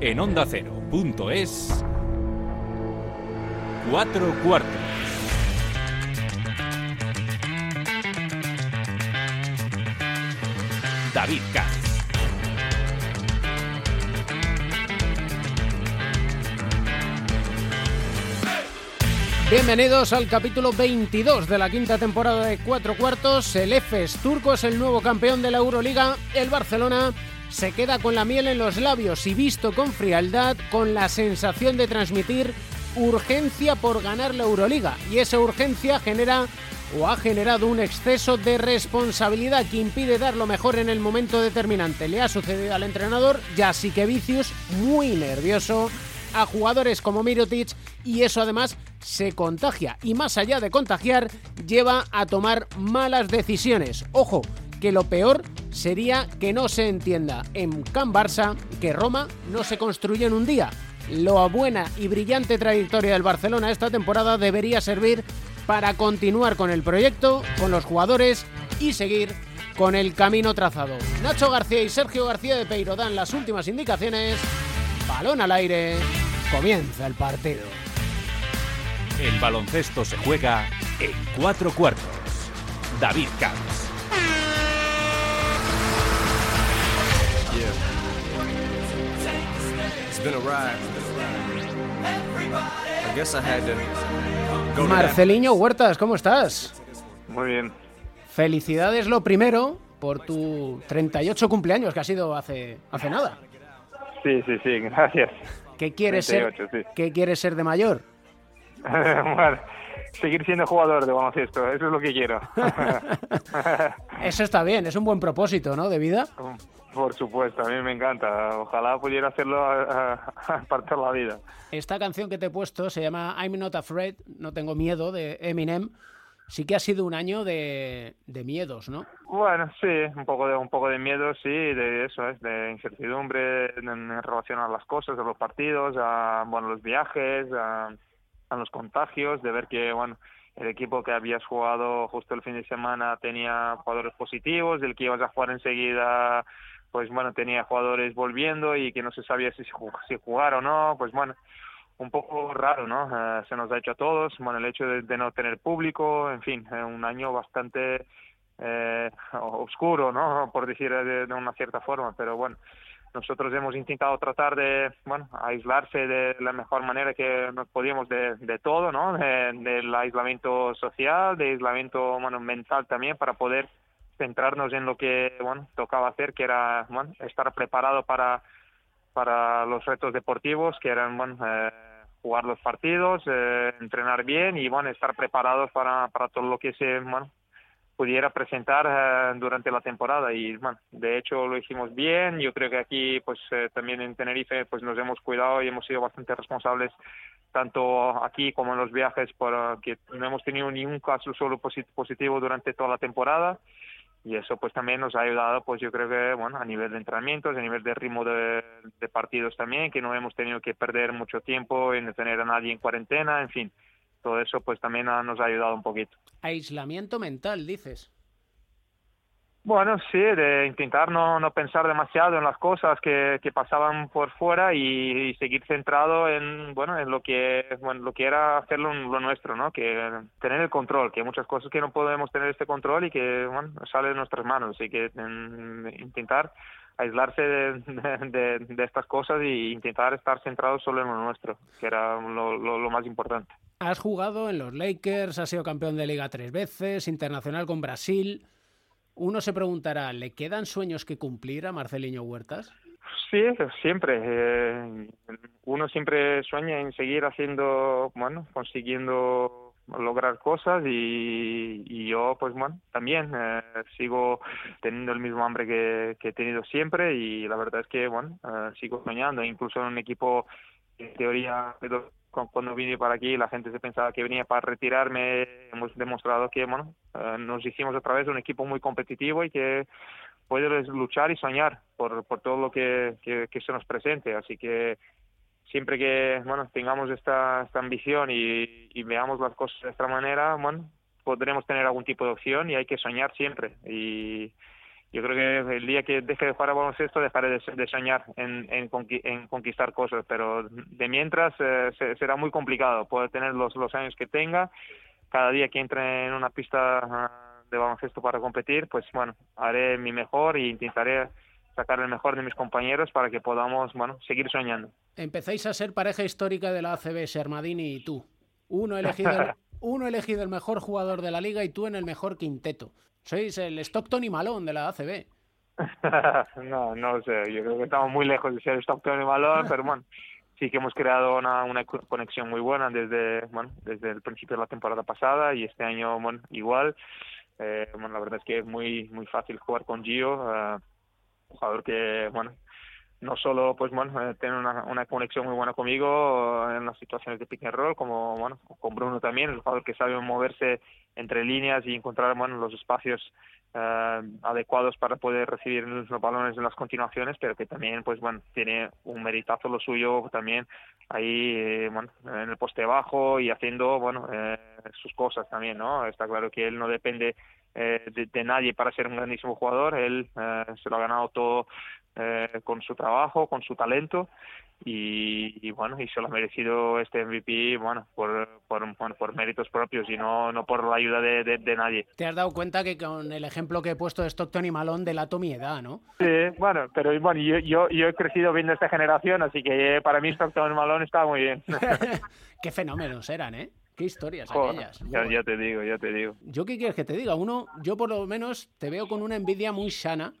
En onda es cuatro cuartos. David Katz. Bienvenidos al capítulo 22 de la quinta temporada de Cuatro Cuartos. El EFES turco es el nuevo campeón de la Euroliga. El Barcelona se queda con la miel en los labios y visto con frialdad, con la sensación de transmitir urgencia por ganar la Euroliga. Y esa urgencia genera o ha generado un exceso de responsabilidad que impide dar lo mejor en el momento determinante. Le ha sucedido al entrenador Vicius, muy nervioso, a jugadores como Mirotic y eso además se contagia y más allá de contagiar lleva a tomar malas decisiones. Ojo, que lo peor sería que no se entienda en Can Barça que Roma no se construye en un día. La buena y brillante trayectoria del Barcelona esta temporada debería servir para continuar con el proyecto, con los jugadores y seguir con el camino trazado. Nacho García y Sergio García de Peiro dan las últimas indicaciones. Balón al aire. Comienza el partido. El baloncesto se juega en cuatro cuartos. David Camps. Marceliño Huertas, ¿cómo estás? Muy bien. Felicidades lo primero por tu 38 cumpleaños que ha sido hace, hace nada. Sí, sí, sí, gracias. ¿Qué quieres ser? ¿Qué quieres ser de mayor? bueno, seguir siendo jugador de baloncesto, eso es lo que quiero. eso está bien, es un buen propósito, ¿no? De vida. Por supuesto, a mí me encanta. Ojalá pudiera hacerlo a, partir de la vida. Esta canción que te he puesto se llama I'm Not Afraid, No Tengo Miedo, de Eminem. Sí que ha sido un año de, de miedos, ¿no? Bueno, sí, un poco de un poco de miedo, sí, de eso es, de incertidumbre en, relación a las cosas, a los partidos, a bueno, los viajes, a a los contagios, de ver que, bueno, el equipo que habías jugado justo el fin de semana tenía jugadores positivos, el que ibas a jugar enseguida, pues bueno, tenía jugadores volviendo y que no se sabía si, si jugar o no, pues bueno, un poco raro, ¿no? Eh, se nos ha hecho a todos, bueno, el hecho de, no tener público, en fin, eh, un año bastante eh, oscuro, ¿no? Por decir de, una cierta forma, pero bueno, nosotros hemos intentado tratar de, bueno, aislarse de la mejor manera que nos podíamos de, de todo, ¿no? del aislamiento social, de aislamiento, mental también para poder centrarnos en lo que, bueno, tocaba hacer, que era, bueno, estar preparado para, para los retos deportivos, que eran, bueno, eh, jugar los partidos, eh, entrenar bien y, bueno, estar preparados para, para todo lo que se, bueno, pudiera presentar eh, durante la temporada. Y bueno de hecho lo hicimos bien. Yo creo que aquí pues eh, también en Tenerife pues nos hemos cuidado y hemos sido bastante responsables tanto aquí como en los viajes por que no hemos tenido ningún caso solo positivo durante toda la temporada y eso pues también nos ha ayudado pues yo creo que bueno a nivel de entrenamientos a nivel de ritmo de, partidos también que no hemos tenido que perder mucho tiempo en tener a nadie en cuarentena en fin todo eso pues también nos ha ayudado un poquito. Aislamiento mental, dices. Bueno, sí, de intentar no, no pensar demasiado en las cosas que, que pasaban por fuera y, seguir centrado en, bueno, en lo que, bueno, lo que era hacerlo lo nuestro, ¿no? Que tener el control, que hay muchas cosas que no podemos tener este control y que, bueno, sale de nuestras manos, así que intentar aislarse de, estas cosas e intentar estar centrado solo en lo nuestro, que era lo, lo más importante. Has jugado en los Lakers, has sido campeón de liga tres veces, internacional con Brasil. Uno se preguntará, ¿le quedan sueños que cumplir a Marceliño Huertas? Sí, siempre. Eh, uno siempre sueña en seguir haciendo, bueno, consiguiendo lograr cosas y, yo, pues bueno, también eh, sigo teniendo el mismo hambre que, he tenido siempre y la verdad es que, bueno, eh, sigo soñando, incluso en un equipo en teoría cuando vine para aquí la gente se pensaba que venía para retirarme. Hemos demostrado que bueno, eh, nos hicimos otra vez un equipo muy competitivo y que puede luchar y soñar por, por todo lo que, que, se nos presente. Así que siempre que bueno tengamos esta, esta ambición y, y veamos las cosas de esta manera, bueno, podremos tener algún tipo de opción y hay que soñar siempre. Y, yo creo que el día que deje de jugar a baloncesto dejaré de, soñar en, en, conquistar cosas, pero de mientras eh, será muy complicado. Puedo tener los, los años que tenga, cada día que entre en una pista ah, de baloncesto para competir, pues bueno, haré mi mejor e intentaré sacar el mejor de mis compañeros para que podamos, bueno, seguir soñando. Empezáis a ser pareja histórica de la ACB, Sermadini y tú. Uno elegido, uno elegido el mejor jugador de la liga y tú en el mejor quinteto. Sois el Stockton y Malone de la ACB. no, no sé, yo creo que estamos muy lejos de ser Stockton y Malone, pero bueno, sí que hemos creado una, una conexión muy buena desde, bueno, desde el principio de la temporada pasada y este año, bueno, igual. Eh, bueno, la verdad es que es muy, muy fácil jugar con Gio, uh, un jugador que, bueno, no solo pues bueno eh, tener una, una, conexión muy buena conmigo en las situaciones de pick and roll como bueno con Bruno también el jugador que sabe moverse entre líneas y encontrar bueno los espacios eh, adecuados para poder recibir los balones en las continuaciones pero que también pues bueno tiene un meritazo lo suyo también ahí eh, bueno en el poste bajo y haciendo bueno sus cosas también no está claro que él no depende de, de, nadie para ser un grandísimo jugador. Él se lo ha ganado todo eh, con su trabajo, con su talento y, bueno, y se lo ha merecido este MVP, bueno, por, por, por méritos propios y no, no por la ayuda de, de, nadie. Te has dado cuenta que con el ejemplo que he puesto de Stockton y Malone delato mi edad, ¿no? Sí, bueno, pero bueno, yo, yo, yo he crecido viendo esta generación, así que para mí Stockton y Malone estaba muy bien. Qué fenómenos eran, ¿eh? Qué historias aquellas. Ya, ya, te digo, ya te digo. ¿Yo qué quieres que te diga? Uno, yo por lo menos te veo con una envidia muy sana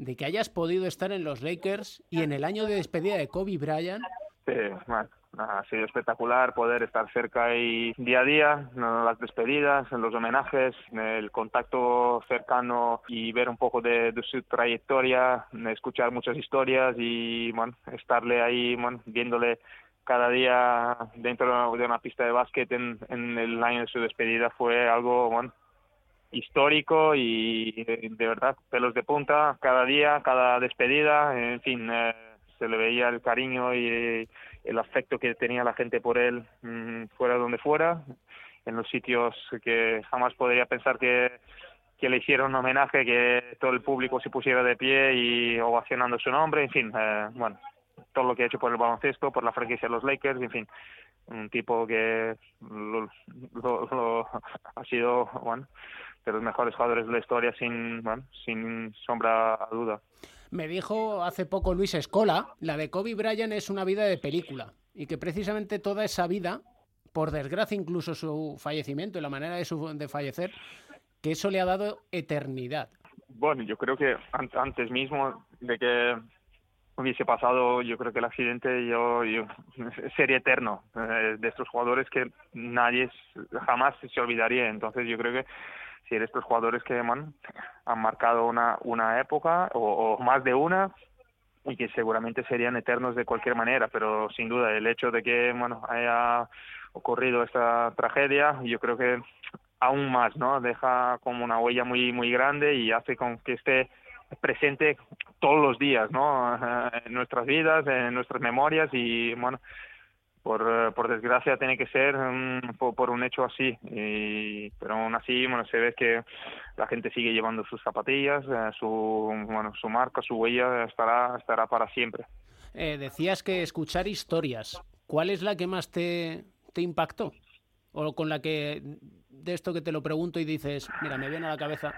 de que hayas podido estar en los Lakers y en el año de despedida de Kobe Bryant. Sí, bueno, ha sido espectacular poder estar cerca y día a día, en las despedidas, en los homenajes, el contacto cercano y ver un poco de, su trayectoria, escuchar muchas historias y estarle ahí, bueno, viéndole cada día dentro de una pista de básquet en, en el año de su despedida fue algo bueno, histórico y de verdad pelos de punta cada día, cada despedida, en fin, eh, se le veía el cariño y el afecto que tenía la gente por él mm, fuera donde fuera, en los sitios que jamás podría pensar que, que le hicieron un homenaje, que todo el público se pusiera de pie y ovacionando su nombre, en fin, eh, bueno, todo lo que ha hecho por el baloncesto, por la franquicia de los Lakers, en fin, un tipo que lo, lo, ha sido, bueno, de los mejores jugadores de la historia sin, sin sombra a duda. Me dijo hace poco Luis Escola, la de Kobe Bryant es una vida de película y que precisamente toda esa vida, por desgracia incluso su fallecimiento y la manera de, su, de fallecer, que eso le ha dado eternidad. Bueno, yo creo que antes mismo de que hubiese pasado, yo creo que el accidente yo, sería eterno eh, de estos jugadores que nadie jamás se olvidaría. Entonces yo creo que si eres estos jugadores que han marcado una, una época o, más de una y que seguramente serían eternos de cualquier manera, pero sin duda el hecho de que bueno haya ocurrido esta tragedia, yo creo que aún más, ¿no? Deja como una huella muy muy grande y hace con que esté presente todos los días, ¿no? En nuestras vidas, en nuestras memorias y bueno, por, eh, por desgracia tiene que ser por, un hecho así. Y, pero aún así bueno se ve que la gente sigue llevando sus zapatillas eh, su bueno su marca su huella estará estará para siempre. Eh, decías que escuchar historias. ¿cuál es la que más te, te impactó o con la que de esto que te lo pregunto y dices mira me viene a la cabeza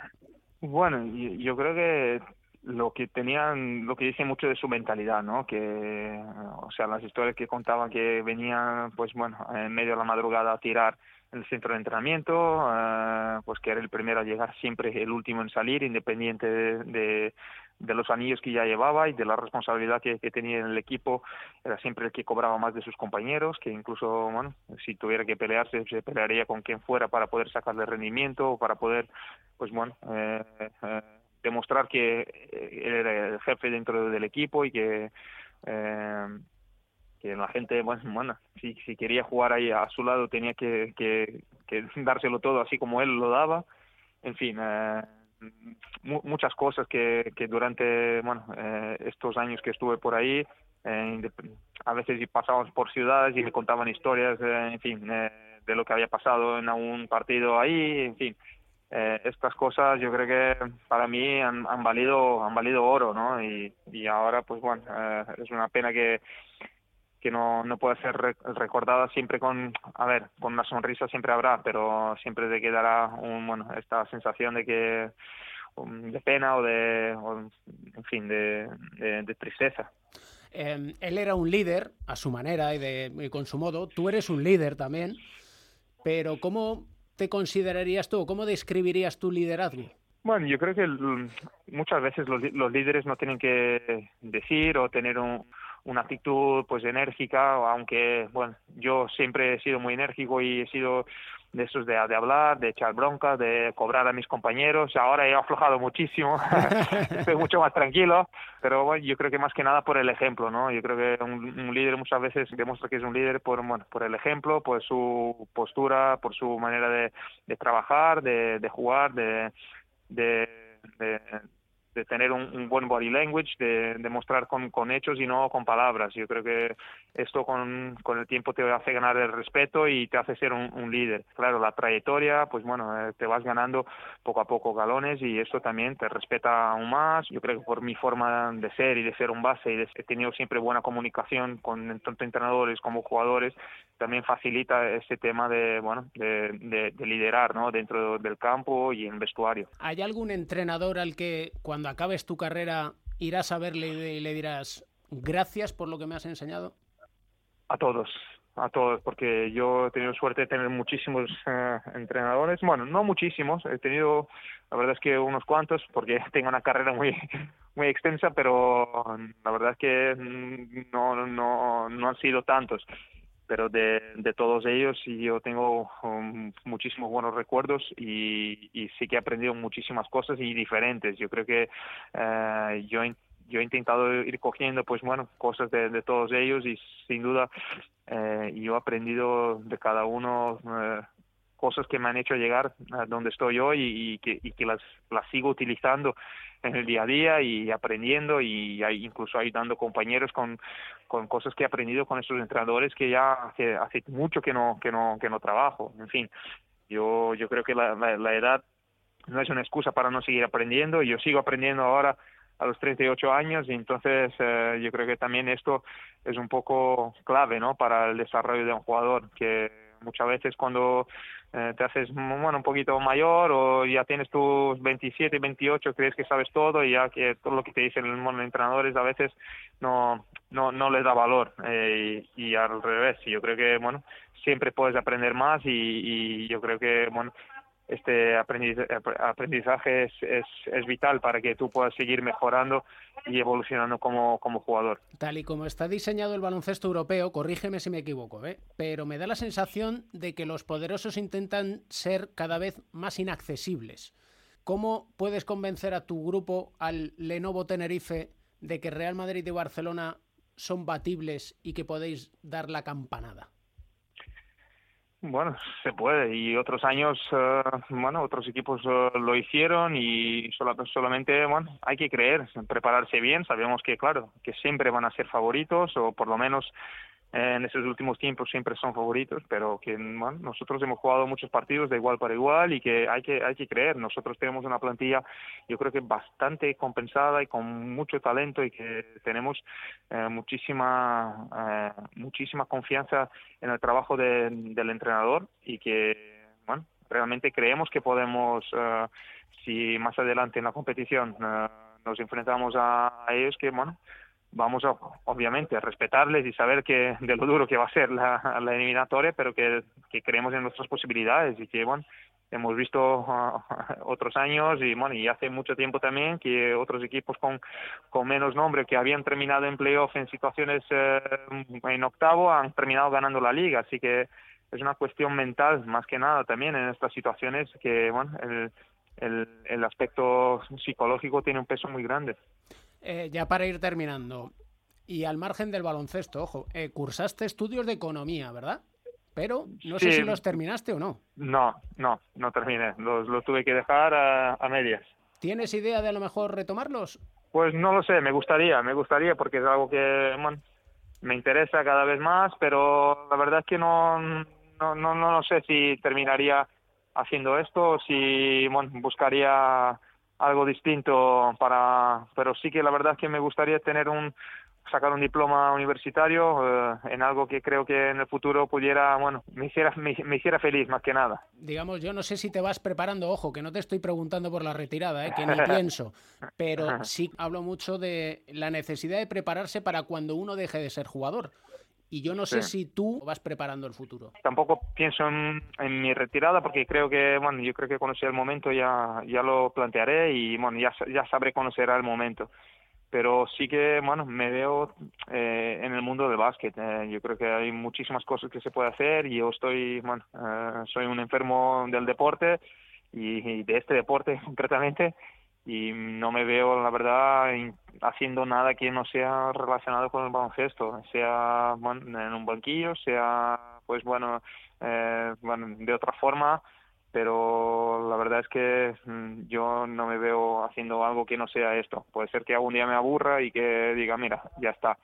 bueno yo creo que lo que tenían, lo que dice mucho de su mentalidad, ¿no? Que, o sea, las historias que contaban que venían, pues bueno, en medio de la madrugada a tirar el centro de entrenamiento, eh, pues que era el primero a llegar, siempre el último en salir, independiente de, de, los anillos que ya llevaba y de la responsabilidad que, que, tenía en el equipo, era siempre el que cobraba más de sus compañeros, que incluso, bueno, si tuviera que pelearse, se pelearía con quien fuera para poder sacarle rendimiento o para poder, pues bueno, eh, eh demostrar que eh, él era el jefe dentro del equipo y que eh, que la gente bueno, si, si quería jugar ahí a su lado tenía que, que, dárselo todo así como él lo daba. En fin eh, muchas cosas que, que durante bueno eh, estos años que estuve por ahí eh, a veces pasábamos por ciudades y me contaban historias en fin de lo que había pasado en algún partido ahí en fin eh, estas cosas yo creo que para mí han, han valido han valido oro no y, y ahora pues bueno eh, es una pena que que no, no puede ser recordada siempre con, a ver, con una sonrisa siempre habrá, pero siempre te quedará un, bueno, esta sensación de que um, de pena o de, en fin, de, de, tristeza. Eh, él era un líder a su manera y, de, y con su modo. Tú eres un líder también, pero ¿cómo te considerarías tú? ¿Cómo describirías tu liderazgo? Bueno, yo creo que muchas veces los, los líderes no tienen que decir o tener un, una actitud pues enérgica, aunque bueno, yo siempre he sido muy enérgico y he sido de esos de, de hablar, de echar bronca, de cobrar a mis compañeros. Ahora he aflojado muchísimo, estoy mucho más tranquilo, pero bueno, yo creo que más que nada por el ejemplo, ¿no? Yo creo que un, líder muchas veces demuestra que es un líder por, bueno, por el ejemplo, por su postura, por su manera de, de trabajar, de, de jugar, de, de, de de tener un, buen body language, de, demostrar con, con, hechos y no con palabras. Yo creo que esto con, con, el tiempo te hace ganar el respeto y te hace ser un, líder. Claro, la trayectoria, pues bueno, eh, te vas ganando poco a poco galones y eso también te respeta aún más. Yo creo que por mi forma de ser y de ser un base y he tenido siempre buena comunicación con tanto entrenadores como jugadores, también facilita ese tema de, bueno, de, de liderar, ¿no? Dentro del campo y en vestuario. ¿Hay algún entrenador al que cuando cuando acabes tu carrera irás a verle y le dirás gracias por lo que me has enseñado? A todos, a todos, porque yo he tenido suerte de tener muchísimos eh, entrenadores. Bueno, no muchísimos, he tenido, la verdad es que unos cuantos, porque tengo una carrera muy muy extensa, pero la verdad es que no, no, no han sido tantos pero de, de todos ellos yo tengo um, muchísimos buenos recuerdos y, y, sí que he aprendido muchísimas cosas y diferentes. Yo creo que eh, yo, yo he intentado ir cogiendo, pues bueno, cosas de, de todos ellos y sin duda eh, yo he aprendido de cada uno eh, cosas que me han hecho llegar a donde estoy hoy y, que, y que las, las sigo utilizando en el día a día y aprendiendo y incluso ayudando compañeros con, con cosas que he aprendido con estos entrenadores que ya hace, mucho que no, que no, que no trabajo. En fin, yo, yo creo que la, la, edad no es una excusa para no seguir aprendiendo. Yo sigo aprendiendo ahora a los 38 años y entonces eh, yo creo que también esto es un poco clave ¿no? para el desarrollo de un jugador que muchas veces cuando eh, te haces bueno un poquito mayor o ya tienes tus 27, 28, crees que sabes todo y ya que todo lo que te dicen los entrenadores a veces no no no les da valor eh, y, al revés. Yo creo que bueno siempre puedes aprender más y, y yo creo que bueno este aprendizaje es, es, es, vital para que tú puedas seguir mejorando y evolucionando como, como jugador. Tal y como está diseñado el baloncesto europeo, corrígeme si me equivoco, ¿eh? pero me da la sensación de que los poderosos intentan ser cada vez más inaccesibles. ¿Cómo puedes convencer a tu grupo, al Lenovo Tenerife, de que Real Madrid y Barcelona son batibles y que podéis dar la campanada? Bueno, se puede y otros años, eh, bueno, otros equipos eh, lo hicieron y solamente, bueno, hay que creer, prepararse bien. Sabemos que, claro, que siempre van a ser favoritos o por lo menos en esos últimos tiempos siempre son favoritos, pero que bueno, nosotros hemos jugado muchos partidos de igual para igual y que hay que hay que creer. Nosotros tenemos una plantilla, yo creo que bastante compensada y con mucho talento y que tenemos eh, muchísima eh, muchísima confianza en el trabajo de, del entrenador y que bueno realmente creemos que podemos eh, si más adelante en la competición eh, nos enfrentamos a ellos que bueno vamos a, obviamente a respetarles y saber que de lo duro que va a ser la, eliminatoria, pero que, que, creemos en nuestras posibilidades y que bueno hemos visto uh, otros años y bueno y hace mucho tiempo también que otros equipos con, con menos nombre que habían terminado en playoff en situaciones eh, en octavo han terminado ganando la liga. Así que es una cuestión mental más que nada también en estas situaciones que bueno el, el, el aspecto psicológico tiene un peso muy grande eh, ya para ir terminando, y al margen del baloncesto, ojo, eh, cursaste estudios de economía, ¿verdad? Pero no sé si los terminaste o no. No, no, no terminé. Los, tuve que dejar a, medias. ¿Tienes idea de a lo mejor retomarlos? Pues no lo sé, me gustaría, me gustaría porque es algo que me interesa cada vez más, pero la verdad es que no, no, no, no sé si terminaría haciendo esto, si bueno, buscaría algo distinto para, pero sí que la verdad es que me gustaría tener un sacar un diploma universitario eh, en algo que creo que en el futuro pudiera, bueno, me hiciera, me, hiciera feliz más que nada. Digamos, yo no sé si te vas preparando, ojo, que no te estoy preguntando por la retirada, ¿eh? que ni pienso, pero sí hablo mucho de la necesidad de prepararse para cuando uno deje de ser jugador. Y yo no sé si tú vas preparando el futuro. Tampoco pienso en, mi retirada porque creo que, bueno, yo creo que conocer el momento ya, ya lo plantearé y, bueno, ya, ya sabré conocer el momento. Pero sí que bueno me veo eh, en el mundo del básquet. Eh, yo creo que hay muchísimas cosas que se puede hacer y yo estoy bueno eh, soy un enfermo del deporte y, de este deporte concretamente y no me veo la verdad haciendo nada que no sea relacionado con el baloncesto sea bueno, en un banquillo sea pues bueno bueno de otra forma pero la verdad es que mm, yo no me veo haciendo algo que no sea esto. Puede ser que algún día me aburra y que diga, mira, ya está.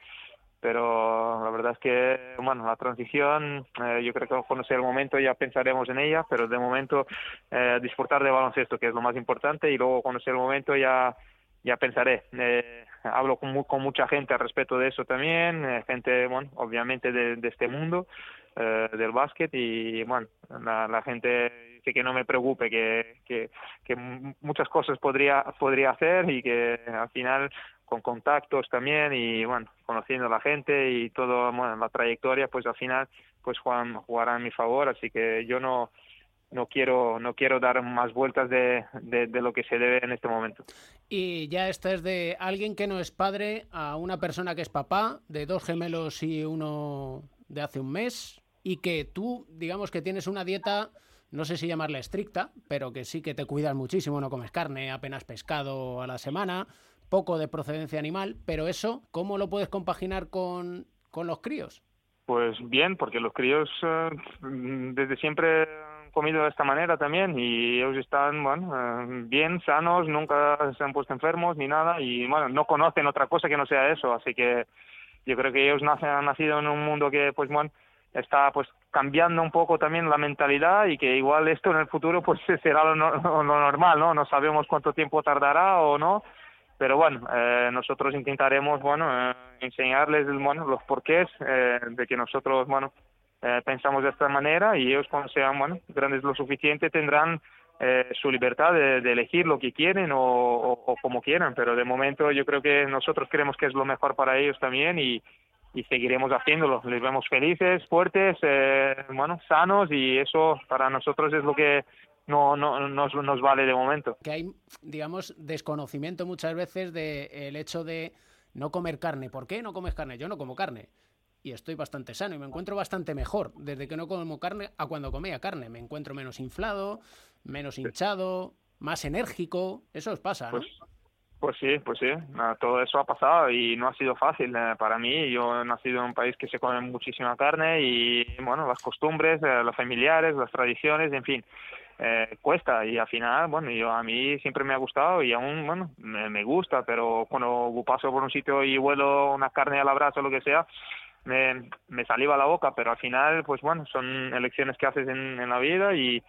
Pero la verdad es que, bueno, la transición, eh, yo creo que cuando sea el momento ya pensaremos en ella, pero de momento eh, disfrutar de baloncesto, que es lo más importante, y luego cuando sea el momento ya, ya pensaré. Eh, hablo con, con mucha gente al respecto de eso también, eh, gente, bueno, obviamente de, este mundo eh, del básquet y, bueno, la, la gente que no me preocupe, que, que, que muchas cosas podría, podría hacer y que al final con contactos también y bueno, conociendo a la gente y todo, bueno, la trayectoria, pues al final pues juegan, jugará a mi favor, así que yo no no quiero no quiero dar más vueltas de, de, de, lo que se debe en este momento. Y ya esta es de alguien que no es padre a una persona que es papá, de dos gemelos y uno de hace un mes, y que tú, digamos que tienes una dieta no sé si llamarla estricta, pero que sí que te cuidas muchísimo, no comes carne, apenas pescado a la semana, poco de procedencia animal, pero eso, ¿cómo lo puedes compaginar con, con los críos? Pues bien, porque los críos eh, desde siempre han comido de esta manera también y ellos están, bueno, eh, bien, sanos, nunca se han puesto enfermos ni nada y, bueno, no conocen otra cosa que no sea eso, así que yo creo que ellos nacen, han nacido en un mundo que, pues, bueno, está pues cambiando un poco también la mentalidad y que igual esto en el futuro pues será lo, lo normal, ¿no? No sabemos cuánto tiempo tardará o no, pero bueno, eh, nosotros intentaremos, bueno, eh, enseñarles, bueno, los porqués eh, de que nosotros, bueno, eh, pensamos de esta manera y ellos cuando sean, bueno, grandes lo suficiente tendrán eh, su libertad de, elegir lo que quieren o, o, o, como quieran, pero de momento yo creo que nosotros creemos que es lo mejor para ellos también y, y seguiremos haciéndolo. Les vemos felices, fuertes, eh, bueno, sanos y eso para nosotros es lo que no, no nos, nos vale de momento. Que hay, digamos, desconocimiento muchas veces del el hecho de no comer carne. ¿Por qué no comes carne? Yo no como carne y estoy bastante sano y me encuentro bastante mejor desde que no como carne a cuando comía carne. Me encuentro menos inflado, menos hinchado, más enérgico. Eso os pasa, ¿no? Pues, pues sí, pues sí, todo eso ha pasado y no ha sido fácil eh, para mí. Yo he nacido en un país que se come muchísima carne y, bueno, las costumbres, eh, los familiares, las tradiciones, en fin, eh, cuesta y al final, bueno, yo a mí siempre me ha gustado y aún, bueno, me, me gusta, pero cuando paso por un sitio y huelo una carne a la brasa o lo que sea, me, me saliva la boca, pero al final, pues bueno, son elecciones que haces en, en la vida y,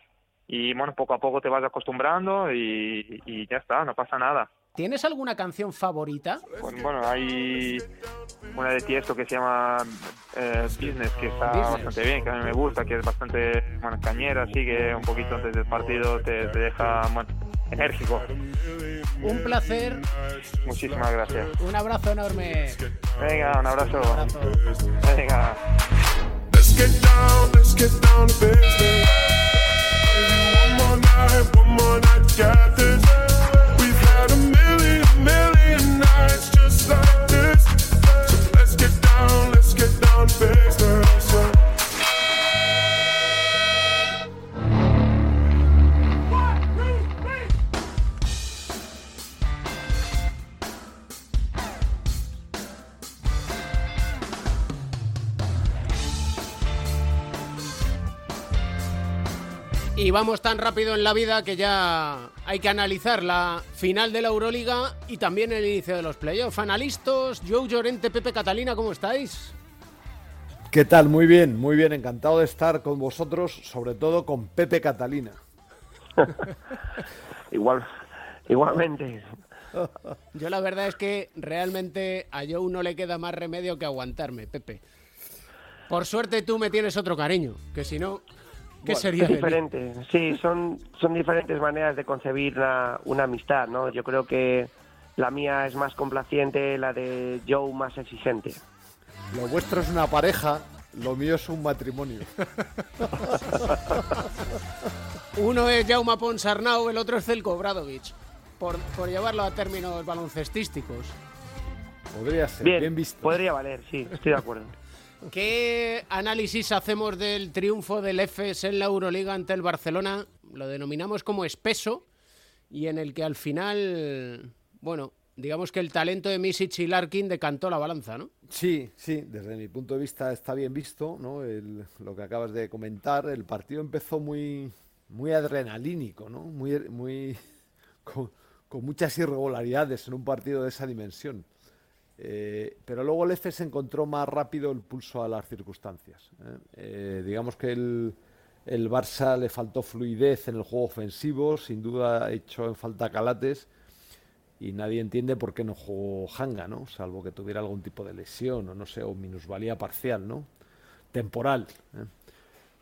y, bueno, poco a poco te vas acostumbrando y, y ya está, no pasa nada. ¿Tienes alguna canción favorita? Bueno, bueno hay una de Tiesto que se llama eh, Business, que está Business. bastante bien, que a mí me gusta, que es bastante bueno, cañera, así que un poquito antes del partido te, te deja bueno, enérgico. Un placer. Muchísimas gracias. Un abrazo enorme. Venga, un abrazo. Un abrazo. Venga. Let's get down, let's get down to business. Vamos tan rápido en la vida que ya hay que analizar la final de la Euroliga y también el inicio de los playoffs. Analistas, Joe Llorente, Pepe Catalina, ¿cómo estáis? ¿Qué tal? Muy bien, muy bien. Encantado de estar con vosotros, sobre todo con Pepe Catalina. Igual, igualmente. Yo la verdad es que realmente a Joe no le queda más remedio que aguantarme, Pepe. Por suerte tú me tienes otro cariño, que si no, ¿qué sería Es de mí? diferente, sí, son, son diferentes maneras de concebir una, una amistad, ¿no? Yo creo que la mía es más complaciente, la de Joe más exigente. Lo vuestro es una pareja, lo mío es un matrimonio. Uno es Jaume Ponsarnau, el otro es Zelko Bradovic. Por, por llevarlo a términos baloncestísticos. Podría ser, Bien, bien, visto. podría valer, sí, estoy de acuerdo. ¿Qué análisis hacemos del triunfo del EFES en la Euroliga ante el Barcelona? Lo denominamos como espeso y en el que al final, bueno, digamos que el talento de Misic y Larkin decantó la balanza, ¿no? Sí, sí, desde mi punto de vista está bien visto, ¿no? El- lo que acabas de comentar, el partido empezó muy, muy adrenalínico, ¿no? Muy, muy, con, con muchas irregularidades en un partido de esa dimensión. Eh, pero luego el EFES encontró más rápido el pulso a las circunstancias. ¿eh? Eh, digamos que el, el Barça le faltó fluidez en el juego ofensivo, sin duda ha hecho en falta Calates y nadie entiende por qué no jugó Hanga, ¿no? Salvo que tuviera algún tipo de lesión o no sé, o minusvalía parcial, ¿no? Temporal.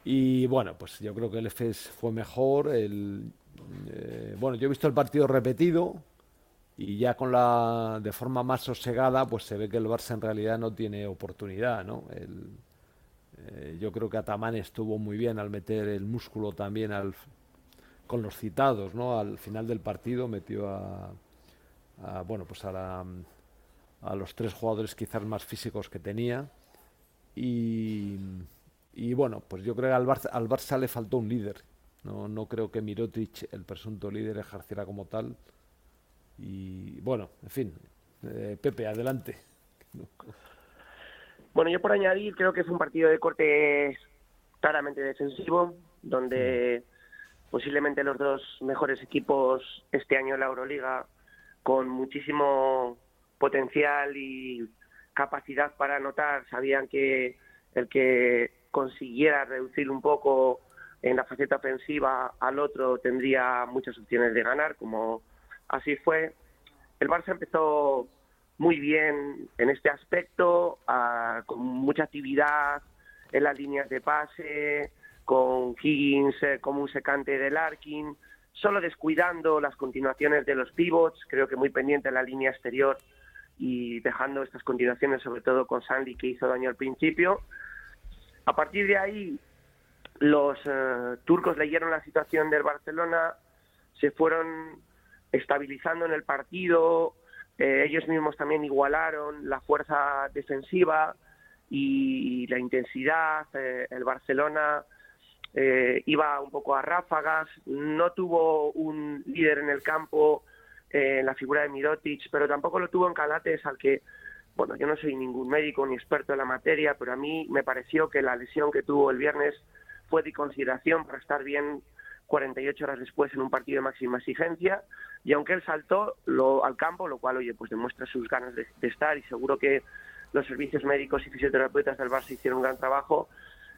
Y bueno, pues yo creo que el EFES fue mejor. Bueno, yo he visto el partido repetido y ya con la de forma más sosegada, pues se ve que el Barça en realidad no tiene oportunidad, ¿no? El, eh, yo creo que Ataman estuvo muy bien al meter el músculo también al, con los citados, ¿no? Al final del partido metió a, a, bueno, pues a, la- a los tres jugadores quizás más físicos que tenía. Y, y bueno, pues yo creo que al Barça, al Barça le faltó un líder. No, no creo que Mirotic, el presunto líder, ejerciera como tal. Y bueno, en fin, eh, Pepe, adelante. Bueno, yo por añadir, creo que fue un partido de corte claramente defensivo, donde posiblemente los dos mejores equipos este año en la Euroliga, con muchísimo potencial y capacidad para anotar, sabían que el que consiguiera reducir un poco en la faceta ofensiva al otro tendría muchas opciones de ganar, como así fue. El Barça empezó muy bien en este aspecto, ah, con mucha actividad en las líneas de pase, con Higgins eh, como un secante de Larkin, solo descuidando las continuaciones de los pivots, creo que muy pendiente en la línea exterior y dejando estas continuaciones sobre todo con Sandy que hizo daño al principio. A partir de ahí, los eh, turcos leyeron la situación del Barcelona, se fueron estabilizando en el partido, eh, ellos mismos también igualaron la fuerza defensiva y la intensidad. eh, el Barcelona eh, iba un poco a ráfagas, no tuvo un líder en el campo eh, en la figura de Mirotic, pero tampoco lo tuvo en Calates, al que, bueno, yo no soy ningún médico ni experto en la materia, pero a mí me pareció que la lesión que tuvo el viernes fue de consideración para estar bien 48 horas después en un partido de máxima exigencia y aunque él saltó lo, al campo, lo cual, oye, pues demuestra sus ganas de, de estar y seguro que los servicios médicos y fisioterapeutas del Barça hicieron un gran trabajo,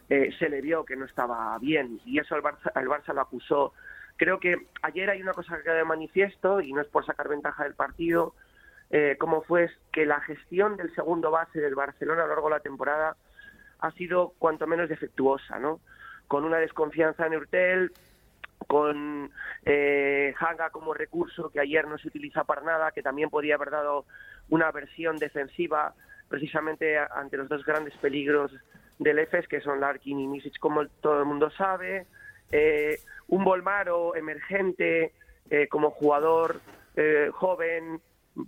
eh, se le vio que no estaba bien y eso el Barça, el Barça lo acusó. Creo que ayer hay una cosa que queda de manifiesto y no es por sacar ventaja del partido, eh, como fue que la gestión del segundo base del Barcelona a lo largo de la temporada ha sido cuanto menos defectuosa, ¿no? Con una desconfianza en Urtel, con eh, Hanga como recurso que ayer no se utiliza para nada, que también podía haber dado una versión defensiva precisamente ante los dos grandes peligros del EFES, que son Larkin y Misic, como todo el mundo sabe. Eh, un Volmaro emergente eh, como jugador eh, joven,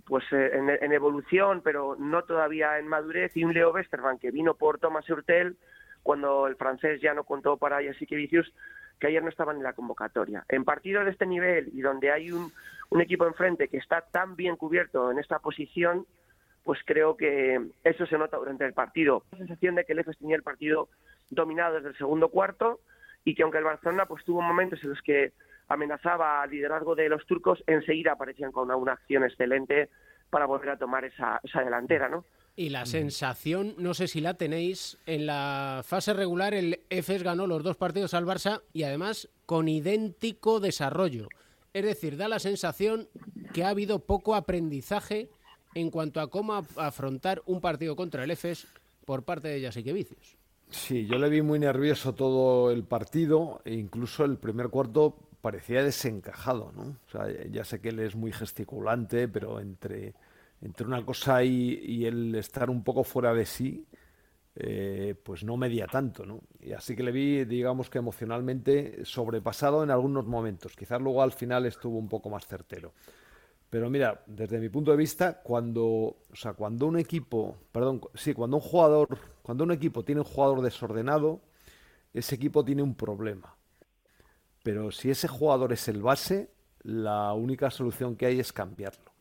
pues eh, en, en evolución, pero no todavía en madurez, y un Leo Westerman que vino por Thomas Hurtel cuando el francés ya no contó para Vicius, que ayer no estaban en la convocatoria. En partidos de este nivel y donde hay un, equipo enfrente que está tan bien cubierto en esta posición, pues creo que eso se nota durante el partido. La sensación de que el EFES tenía el partido dominado desde el segundo cuarto y que aunque el Barcelona pues tuvo momentos en los que amenazaba al liderazgo de los turcos, enseguida aparecían con una, una acción excelente para volver a tomar esa, esa delantera, ¿no? Y la sensación, no sé si la tenéis, en la fase regular el EFES ganó los dos partidos al Barça y además con idéntico desarrollo. Es decir, da la sensación que ha habido poco aprendizaje en cuanto a cómo afrontar un partido contra el EFES por parte de Yasique Vicios. Sí, yo le vi muy nervioso todo el partido e incluso el primer cuarto parecía desencajado, ¿no? O sea, ya sé que él es muy gesticulante, pero entre, entre una cosa y, el estar un poco fuera de sí, eh, pues no media tanto, ¿no? Y así que le vi, digamos que emocionalmente sobrepasado en algunos momentos. Quizás luego al final estuvo un poco más certero. Pero mira, desde mi punto de vista, cuando, cuando un equipo, perdón, sí, cuando un jugador, cuando un equipo tiene un jugador desordenado, ese equipo tiene un problema. Pero si ese jugador es el base, la única solución que hay es cambiarlo.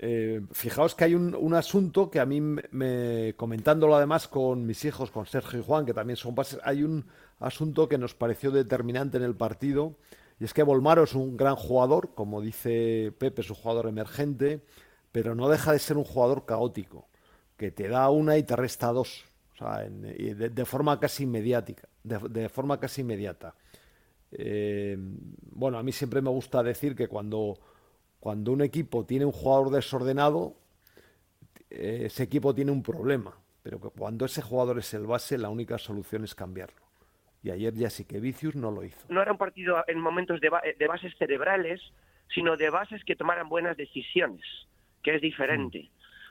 Eh, fijaos que hay un, un, asunto que a mí, me, comentándolo además con mis hijos, con Sergio y Juan, que también son bases, hay un asunto que nos pareció determinante en el partido, y es que Volmaro es un gran jugador, como dice Pepe, es un jugador emergente, pero no deja de ser un jugador caótico, que te da una y te resta dos, o sea, de, forma casi de forma casi inmediata. Eh, bueno, a mí siempre me gusta decir que cuando cuando un equipo tiene un jugador desordenado, eh, ese equipo tiene un problema. Pero que cuando ese jugador es el base, la única solución es cambiarlo. Y ayer ya sí que Vicius no lo hizo. No era un partido en momentos de, ba de bases cerebrales, sino de bases que tomaran buenas decisiones, que es diferente.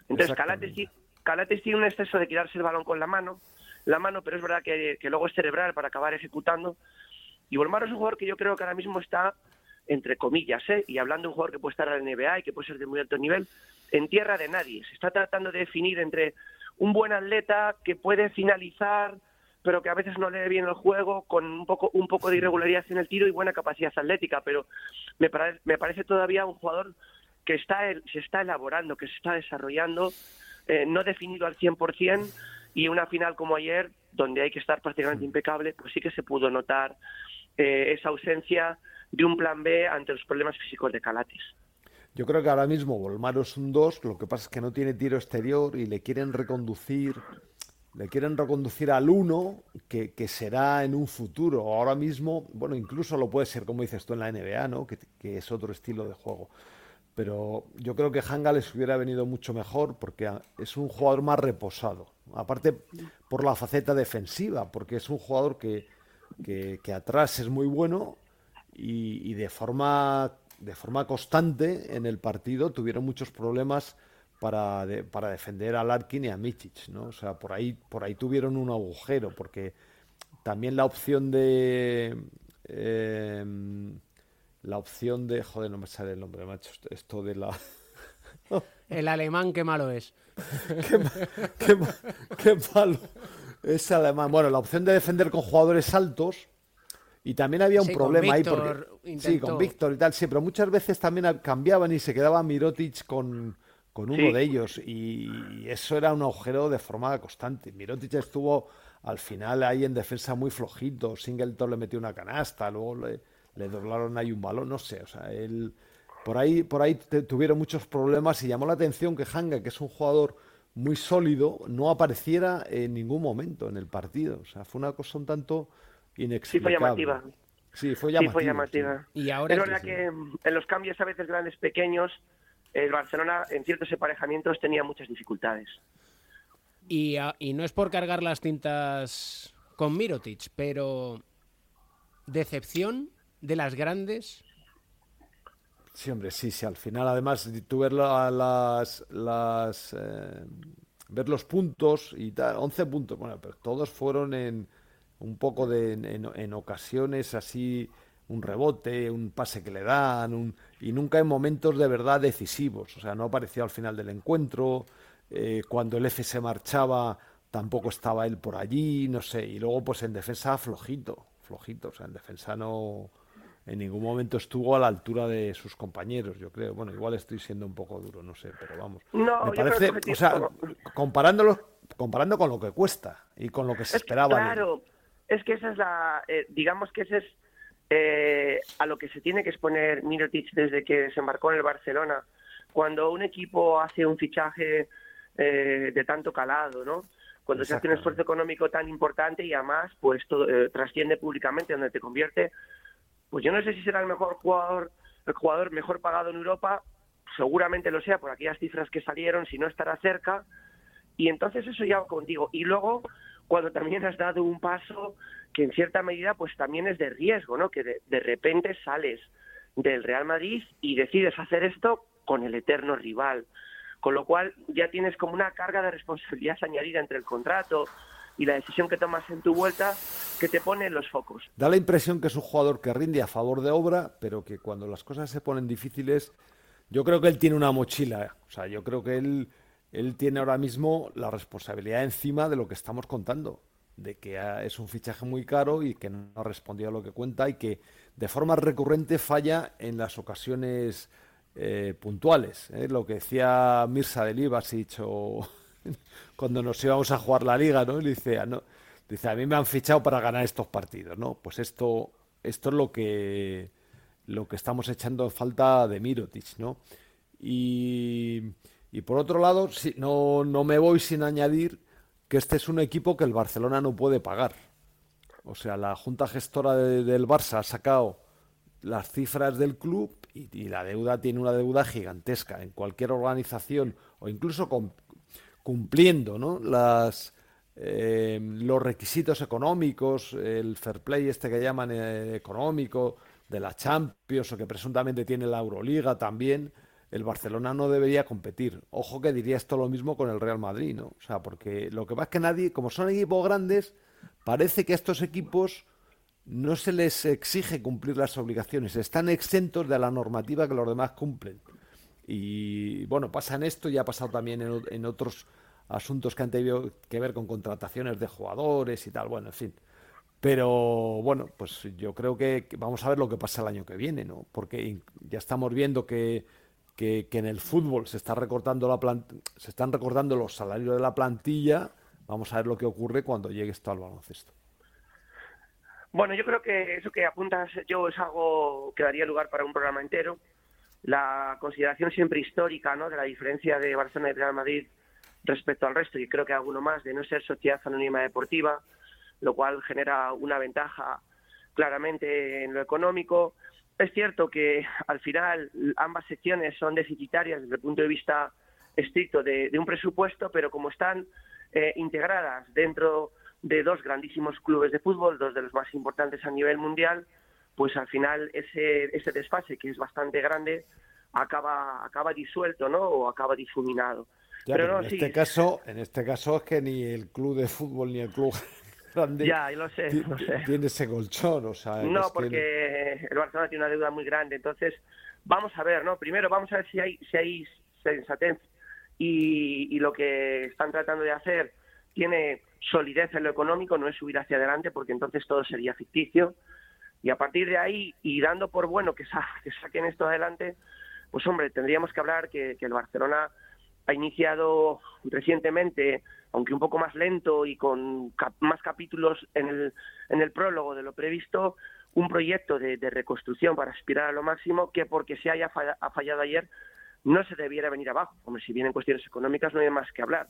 Mm. Entonces, Calates, Calates, tiene un exceso de quedarse el balón con la mano, la mano, pero es verdad que, que luego es cerebral para acabar ejecutando. Y Volmaro es un jugador que yo creo que ahora mismo está entre comillas, ¿eh? y hablando de un jugador que puede estar en la NBA y que puede ser de muy alto nivel, en tierra de nadie. Se está tratando de definir entre un buen atleta que puede finalizar, pero que a veces no lee bien el juego, con un poco, un poco de irregularidad en el tiro y buena capacidad atlética, pero me, pare, me parece todavía un jugador que está, se está elaborando, que se está desarrollando, eh, no definido al 100%, y una final como ayer, donde hay que estar prácticamente impecable, pues sí que se pudo notar eh, esa ausencia de un plan B ante los problemas físicos de Calates. Yo creo que ahora mismo Volmaro es un 2, lo que pasa es que no tiene tiro exterior y le quieren reconducir, le quieren reconducir al 1 que, que, será en un futuro. Ahora mismo, bueno, incluso lo puede ser, como dices tú, en la NBA, ¿no? que, que es otro estilo de juego. Pero yo creo que Hanga les hubiera venido mucho mejor porque es un jugador más reposado. Aparte por la faceta defensiva, porque es un jugador que, que, atrás es muy bueno y, y, de forma de forma constante en el partido tuvieron muchos problemas para, de, para defender a Larkin y a Michic, ¿no? O sea, por ahí por ahí tuvieron un agujero porque también la opción de eh, la opción de joder no me sale el nombre macho esto de la el alemán qué malo es qué, qué, qué malo es alemán bueno la opción de defender con jugadores altos y también había un sí, problema ahí Víctor porque intentó... sí, con Víctor y tal, sí, pero muchas veces también cambiaban y se quedaba Mirotic con, con uno Sí. de ellos y, y eso era un agujero de forma constante. Mirotic estuvo al final ahí en defensa muy flojito, Singleton le metió una canasta, luego le, le doblaron ahí un balón, no sé, o sea, él por ahí por ahí te- tuvieron muchos problemas y llamó la atención que Hanga, que es un jugador muy sólido, no apareciera en ningún momento en el partido, o sea, fue una cosa un tanto Sí, fue inexplicable. llamativa. Sí, fue Sí, llamativa. fue llamativa. Y ahora es que verdad sí. que en los cambios a veces grandes, pequeños, el Barcelona en ciertos emparejamientos tenía muchas dificultades. Y, a- y no es por cargar las tintas con Mirotic, pero decepción de las grandes. Sí, hombre, sí, sí. Al final, además, tú ver la- las, las eh, ver los puntos y tal, 11 puntos, bueno, pero todos fueron en un poco de en, ocasiones así un rebote, un pase que le dan, un- y nunca en momentos de verdad decisivos. O sea, no apareció al final del encuentro. eh, cuando el F se marchaba, tampoco estaba él por allí, no sé. Y luego, pues en defensa, flojito, flojito. O sea, en defensa no en ningún momento estuvo a la altura de sus compañeros, yo creo. Bueno, igual estoy siendo un poco duro, no sé, pero vamos. No, Me parece, o sea, comparándolo, comparando con lo que cuesta y con lo que se Es esperaba. claro, es que esa es la, eh, digamos que ese es eh, a lo que se tiene que exponer Mirotic desde que desembarcó en el Barcelona. Cuando un equipo hace un fichaje eh, de tanto calado, ¿no? Cuando se hace un esfuerzo económico tan importante y además, pues todo, trasciende públicamente, donde te convierte, pues yo no sé si será el mejor jugador, el jugador mejor pagado en Europa, seguramente lo sea por aquellas cifras que salieron, si no estará cerca, y entonces eso ya contigo. Y luego, cuando también has dado un paso que en cierta medida pues también es de riesgo, ¿no? Que de, de repente sales del Real Madrid y decides hacer esto con el eterno rival. Con lo cual ya tienes como una carga de responsabilidad añadida entre el contrato y la decisión que tomas en tu vuelta que te pone en los focos. Da la impresión que es un jugador que rinde a favor de obra, pero que cuando las cosas se ponen difíciles, yo creo que él tiene una mochila. O sea, yo creo que él, él tiene ahora mismo la responsabilidad encima de lo que estamos contando. De que es un fichaje muy caro y que no ha respondido a lo que cuenta y que de forma recurrente falla en las ocasiones eh, puntuales. ¿eh? Lo que decía Mirza de Libasic o cuando nos íbamos a jugar la liga, ¿no? Y dice, "Ah, no, dice, a mí me han fichado para ganar estos partidos, ¿no? Pues esto, esto es lo que, lo que estamos echando en falta de Mirotic, ¿no? Y, y por otro lado, sí, no, no me voy sin añadir que este es un equipo que el Barcelona no puede pagar. O sea, la junta gestora de- del Barça ha sacado las cifras del club y, la deuda tiene una deuda gigantesca en cualquier organización o incluso cumpliendo eh, los requisitos económicos, el fair play este que llaman eh, económico de la Champions o que presuntamente tiene la Euroliga también, el Barcelona no debería competir. Ojo que diría esto lo mismo con el Real Madrid, ¿no? O sea, porque lo que pasa es que nadie, como son equipos grandes, parece que a estos equipos no se les exige cumplir las obligaciones, están exentos de la normativa que los demás cumplen. Y bueno, pasa en esto y ha pasado también en, en otros asuntos que han tenido que ver con contrataciones de jugadores y tal, bueno, en fin. Pero bueno, pues yo creo que vamos a ver lo que pasa el año que viene, ¿no? Porque ya estamos viendo que, que, en el fútbol se está recortando la plant- se están recortando los salarios de la plantilla. Vamos a ver lo que ocurre cuando llegue esto al baloncesto. Bueno, yo creo que eso que apuntas yo es algo que daría lugar para un programa entero. La consideración siempre histórica ¿no? de la diferencia de Barcelona y Real Madrid respecto al resto, y creo que alguno más, de no ser sociedad anónima deportiva, lo cual genera una ventaja claramente en lo económico. Es cierto que al final ambas secciones son deficitarias desde el punto de vista estricto de, de un presupuesto, pero como están eh, integradas dentro de dos grandísimos clubes de fútbol, dos de los más importantes a nivel mundial, pues al final ese, ese desfase, que es bastante grande, acaba, acaba disuelto, ¿no? O acaba difuminado. Ya, pero no, en sí, este caso, en este caso es que ni el club de fútbol ni el club grande ya, lo sé, ti- lo sé. tiene ese colchón, o sea, No, que- porque el Barcelona tiene una deuda muy grande. Entonces, vamos a ver, ¿no? Primero vamos a ver si hay, si hay sensatez y, y lo que están tratando de hacer tiene solidez en lo económico, no es subir hacia adelante, porque entonces todo sería ficticio. Y a partir de ahí, y dando por bueno que, sa- que saquen esto adelante, pues hombre, tendríamos que hablar que, que el Barcelona ha iniciado recientemente, aunque un poco más lento y con cap- más capítulos en el, en el prólogo de lo previsto, un proyecto de, reconstrucción para aspirar a lo máximo que porque se haya ha fallado ayer no se debiera venir abajo. Hombre, si vienen cuestiones económicas no hay más que hablar.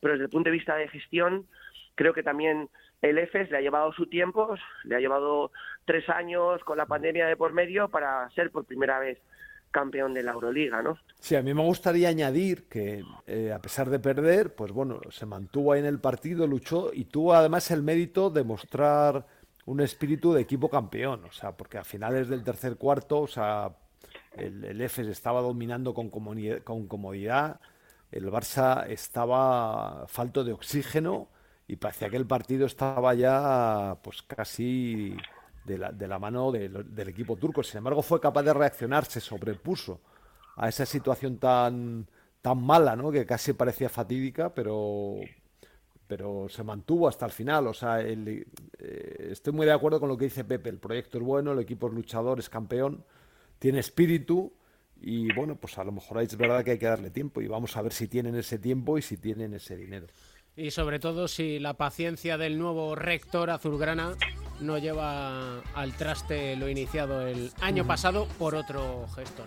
Pero desde el punto de vista de gestión, creo que también el EFES le ha llevado su tiempo, le ha llevado tres años con la pandemia de por medio para ser por primera vez campeón de la Euroliga, ¿no? Sí, a mí me gustaría añadir que eh, a pesar de perder, pues bueno, se mantuvo ahí en el partido, luchó y tuvo además el mérito de mostrar un espíritu de equipo campeón, o sea, porque a finales del tercer cuarto, o sea, el, el EFES estaba dominando con con comodidad, el Barça estaba falto de oxígeno y parecía que el partido estaba ya pues casi de la, de la mano del equipo turco. Sin embargo, fue capaz de reaccionar, se sobrepuso a esa situación tan, tan mala, ¿no? que casi parecía fatídica, pero, pero se mantuvo hasta el final. O sea, el- eh, estoy muy de acuerdo con lo que dice Pepe. El proyecto es bueno, el equipo es luchador, es campeón, tiene espíritu. Y bueno, pues a lo mejor es verdad que hay que darle tiempo y vamos a ver si tienen ese tiempo y si tienen ese dinero. Y sobre todo si la paciencia del nuevo rector azulgrana no lleva al traste lo iniciado el año pasado por otro gestor.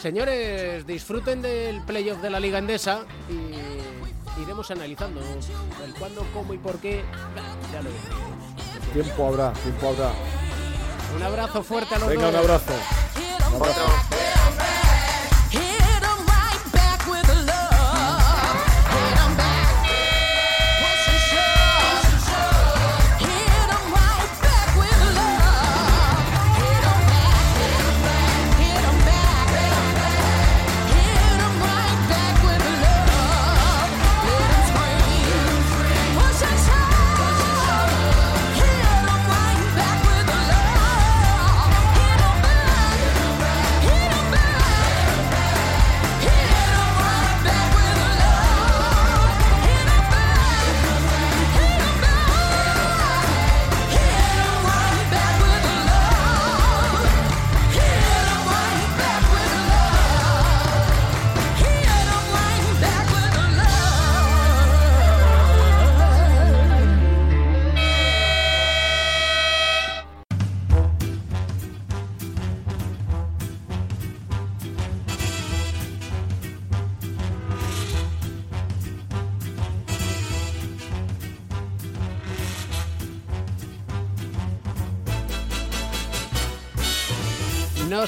Señores, disfruten del playoff de la Liga Endesa y iremos analizando el cuándo, cómo y por qué. Ya lo decimos. Tiempo habrá, tiempo habrá. Un abrazo fuerte a los Venga, un abrazo. Un abrazo.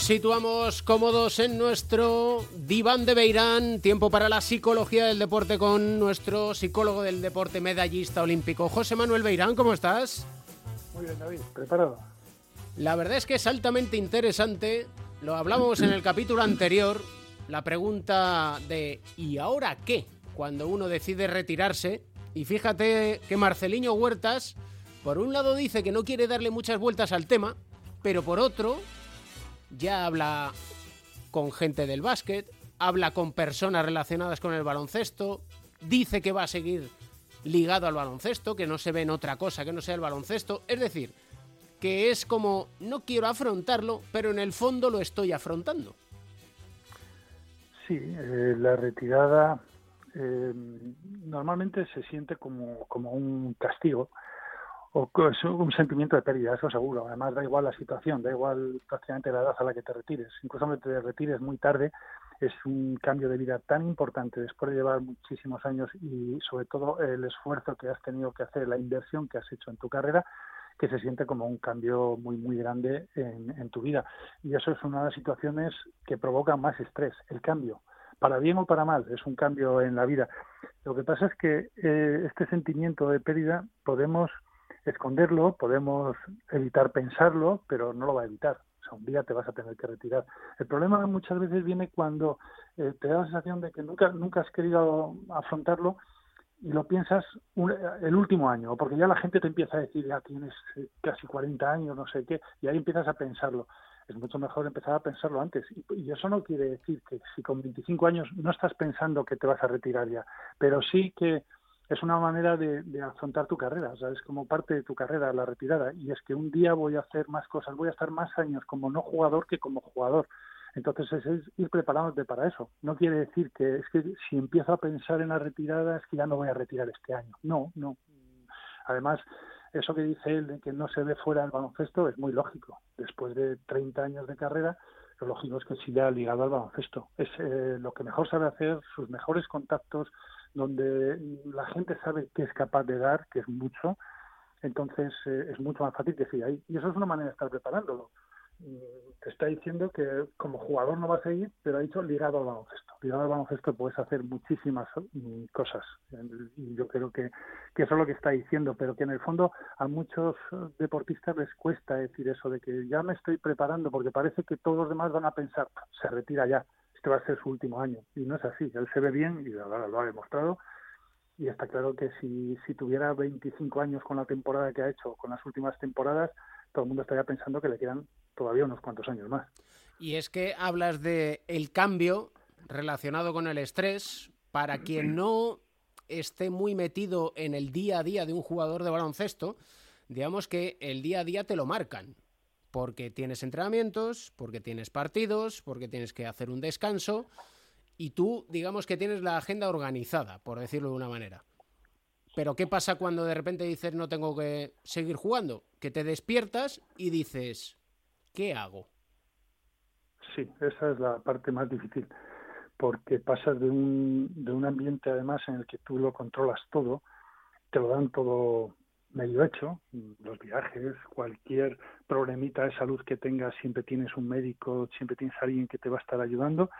Situamos cómodos en nuestro diván de Beirán. Tiempo para la psicología del deporte con nuestro psicólogo del deporte medallista olímpico, José Manuel Beirán. ¿Cómo estás? Muy bien, David, preparado. La verdad es que es altamente interesante. Lo hablábamos en el capítulo anterior. La pregunta de ¿y ahora qué? Cuando uno decide retirarse. Y fíjate que Marceliño Huertas, por un lado dice que no quiere darle muchas vueltas al tema, pero por otro ya habla con gente del básquet, habla con personas relacionadas con el baloncesto, dice que va a seguir ligado al baloncesto, que no se ve en otra cosa que no sea el baloncesto. Es decir, que es como no quiero afrontarlo, pero en el fondo lo estoy afrontando. Sí, eh, la retirada eh, normalmente se siente como, como un castigo o es un sentimiento de pérdida, eso seguro. Además, da igual la situación, da igual prácticamente la edad a la que te retires. Incluso aunque te retires muy tarde, es un cambio de vida tan importante después de llevar muchísimos años y sobre todo el esfuerzo que has tenido que hacer, la inversión que has hecho en tu carrera, que se siente como un cambio muy, muy grande en, tu vida. Y eso es una de las situaciones que provocan más estrés, el cambio. Para bien o para mal, es un cambio en la vida. Lo que pasa es que eh, este sentimiento de pérdida podemos esconderlo, podemos evitar pensarlo, pero no lo va a evitar. O sea, un día te vas a tener que retirar. El problema muchas veces viene cuando eh, te da la sensación de que nunca, nunca has querido afrontarlo y lo piensas el último año, porque ya la gente te empieza a decir, ya tienes eh, casi 40 años, no sé qué, y ahí empiezas a pensarlo. Es mucho mejor empezar a pensarlo antes. Y eso no quiere decir que si con 25 años no estás pensando que te vas a retirar ya, pero sí que es una manera de, afrontar tu carrera, o sea, es como parte de tu carrera la retirada, y es que un día voy a hacer más cosas, voy a estar más años como no jugador que como jugador. Entonces es, es ir preparándote para eso. No quiere decir que es que si empiezo a pensar en la retirada es que ya no voy a retirar este año. No, no. Además, eso que dice él de que no se ve fuera del baloncesto es muy lógico. Después de 30 años de carrera, lo lógico es que siga ligado al baloncesto. Es eh, lo que mejor sabe hacer, sus mejores contactos, donde la gente sabe que es capaz de dar, que es mucho. Entonces eh, es mucho más fácil que siga ahí. Y eso es una manera de estar preparándolo mm, te está diciendo que como jugador no va a seguir, pero ha dicho ligado al baloncesto. Ligado al baloncesto puedes hacer muchísimas mm, cosas. Y yo creo que, eso es lo que está diciendo, pero que en el fondo a muchos deportistas les cuesta decir eso, de que ya me estoy preparando, porque parece que todos los demás van a pensar, se retira ya, este va a ser su último año. Y no es así, él se ve bien y ahora lo ha demostrado. Y está claro que si, si tuviera 25 años con la temporada que ha hecho, con las últimas temporadas, todo el mundo estaría pensando que le quedan todavía unos cuantos años más. Y es que hablas de el cambio relacionado con el estrés. Para quien no esté muy metido en el día a día de un jugador de baloncesto, digamos que el día a día te lo marcan. Porque tienes entrenamientos, porque tienes partidos, porque tienes que hacer un descanso. Y tú, digamos que tienes la agenda organizada, por decirlo de una manera. Pero ¿qué pasa cuando de repente dices no tengo que seguir jugando? Que te despiertas y dices, ¿qué hago? Sí, esa es la parte más difícil. porque pasas de un, de un ambiente además en el que tú lo controlas todo, te lo dan todo medio hecho, los viajes, cualquier problemita de salud que tengas, siempre tienes un médico, siempre tienes alguien que te va a estar ayudando,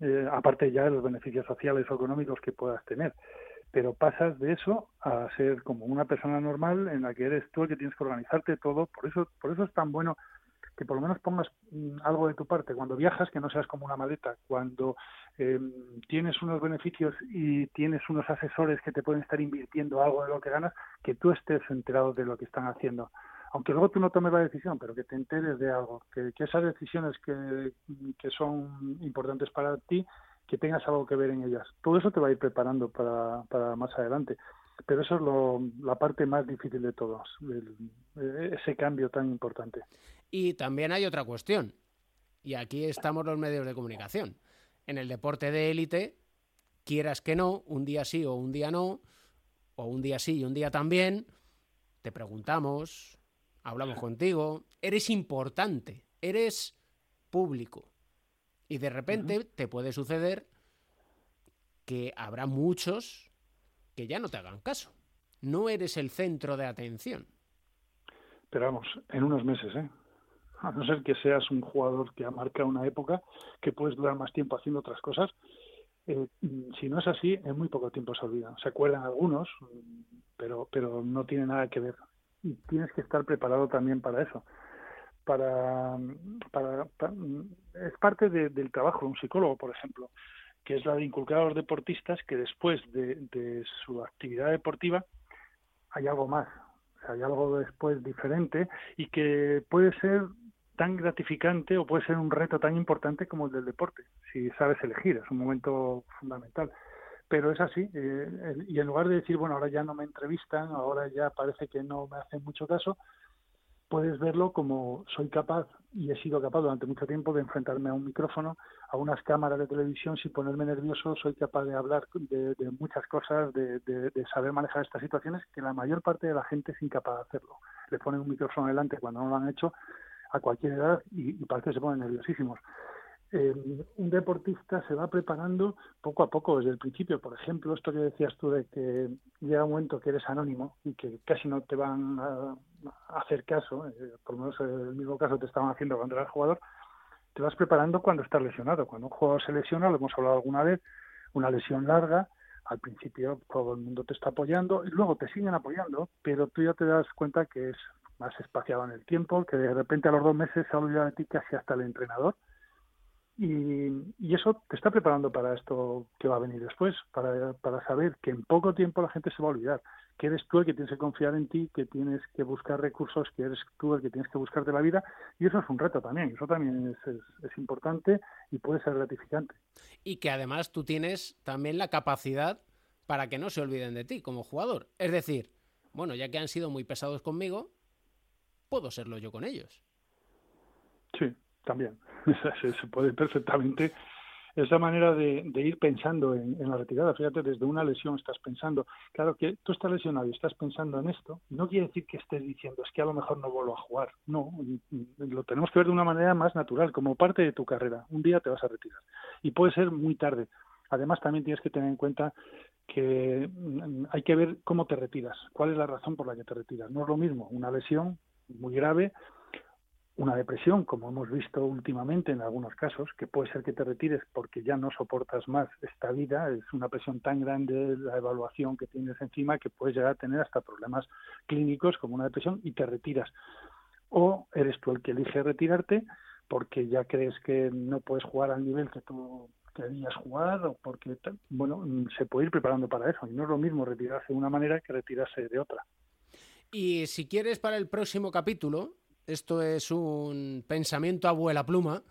eh, aparte ya de los beneficios sociales o económicos que puedas tener. Pero pasas de eso a ser como una persona normal en la que eres tú el que tienes que organizarte todo. Por eso, por eso es tan bueno que por lo menos pongas mm, algo de tu parte cuando viajas, que no seas como una maleta, cuando eh, tienes unos beneficios y tienes unos asesores que te pueden estar invirtiendo algo de lo que ganas, que tú estés enterado de lo que están haciendo. Aunque luego tú no tomes la decisión, pero que te enteres de algo, que, esas decisiones que, son importantes para ti, que tengas algo que ver en ellas. Todo eso te va a ir preparando para, para más adelante. Pero eso es lo, la parte más difícil de todos, el- ese cambio tan importante. Y también hay otra cuestión, y aquí estamos los medios de comunicación. En el deporte de élite, quieras que no, un día sí o un día no, o un día sí y un día también, te preguntamos, hablamos contigo, eres importante, eres público. Y de repente te puede suceder que habrá muchos que ya no te hagan caso. No eres el centro de atención. Pero vamos, en unos meses, ¿eh? A no ser que seas un jugador que ha marcado una época, que puedes durar más tiempo haciendo otras cosas. eh, si no es así, en muy poco tiempo se olvidan. Se acuerdan algunos, pero, pero no tiene nada que ver. Y tienes que estar preparado también para eso. Para, para, pa- es parte de- del trabajo de un psicólogo, por ejemplo, que es la de inculcar a los deportistas que después de, su actividad deportiva hay algo más, hay algo después diferente y que puede ser tan gratificante o puede ser un reto tan importante como el del deporte, si sabes elegir, es un momento fundamental. Pero es así, eh, y en lugar de decir, bueno, ahora ya no me entrevistan, ahora ya parece que no me hacen mucho caso, puedes verlo como soy capaz y he sido capaz durante mucho tiempo de enfrentarme a un micrófono, a unas cámaras de televisión sin ponerme nervioso, soy capaz de hablar de, de muchas cosas, de, de- de saber manejar estas situaciones que la mayor parte de la gente es incapaz de hacerlo. Le ponen un micrófono delante cuando no lo han hecho a cualquier edad y, y parece que se ponen nerviosísimos. Eh, un deportista se va preparando poco a poco desde el principio. Por ejemplo, esto que decías tú de que llega un momento que eres anónimo y que casi no te van a, hacer caso, eh, por lo menos el mismo caso te estaban haciendo cuando eras jugador, te vas preparando cuando estás lesionado. Cuando un jugador se lesiona, lo hemos hablado alguna vez, una lesión larga, al principio todo el mundo te está apoyando y luego te siguen apoyando, pero tú ya te das cuenta que es más espaciado en el tiempo, que de repente a los dos meses se ha olvidado de ti casi hasta el entrenador. Y, y eso te está preparando para esto que va a venir después, para, para saber que en poco tiempo la gente se va a olvidar, que eres tú el que tienes que confiar en ti, que tienes que buscar recursos, que eres tú el que tienes que buscarte la vida, y eso es un reto también, eso también es, es, es importante y puede ser gratificante. y que además tú tienes también la capacidad para que no se olviden de ti como jugador. Es decir, bueno, ya que han sido muy pesados conmigo, puedo serlo yo con ellos. Sí, también. Se, puede perfectamente. Esa manera de, de ir pensando en, en la retirada, fíjate, desde una lesión estás pensando, claro que tú estás lesionado y estás pensando en esto, no quiere decir que estés diciendo, es que a lo mejor no vuelvo a jugar. No, lo tenemos que ver de una manera más natural, como parte de tu carrera. Un día te vas a retirar. Y puede ser muy tarde. Además, también tienes que tener en cuenta que mm, hay que ver cómo te retiras, cuál es la razón por la que te retiras. No es lo mismo una lesión muy grave, una depresión, como hemos visto últimamente en algunos casos, que puede ser que te retires porque ya no soportas más esta vida, es una presión tan grande la evaluación que tienes encima que puedes llegar a tener hasta problemas clínicos como una depresión y te retiras. O eres tú el que elige retirarte porque ya crees que no puedes jugar al nivel que tú querías jugar o porque, bueno, se puede ir preparando para eso y no es lo mismo retirarse de una manera que retirarse de otra. Y si quieres para el próximo capítulo, esto es un pensamiento abuela pluma,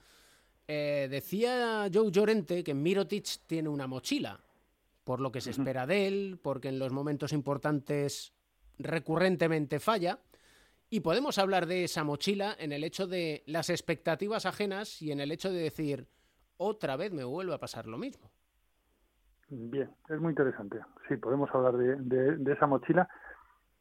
eh, decía Joe Llorente que Mirotic tiene una mochila, por lo que se espera de él, porque en los momentos importantes recurrentemente falla. Y podemos hablar de esa mochila en el hecho de las expectativas ajenas y en el hecho de decir, otra vez me vuelve a pasar lo mismo. Bien, es muy interesante. Sí, podemos hablar de, de, de esa mochila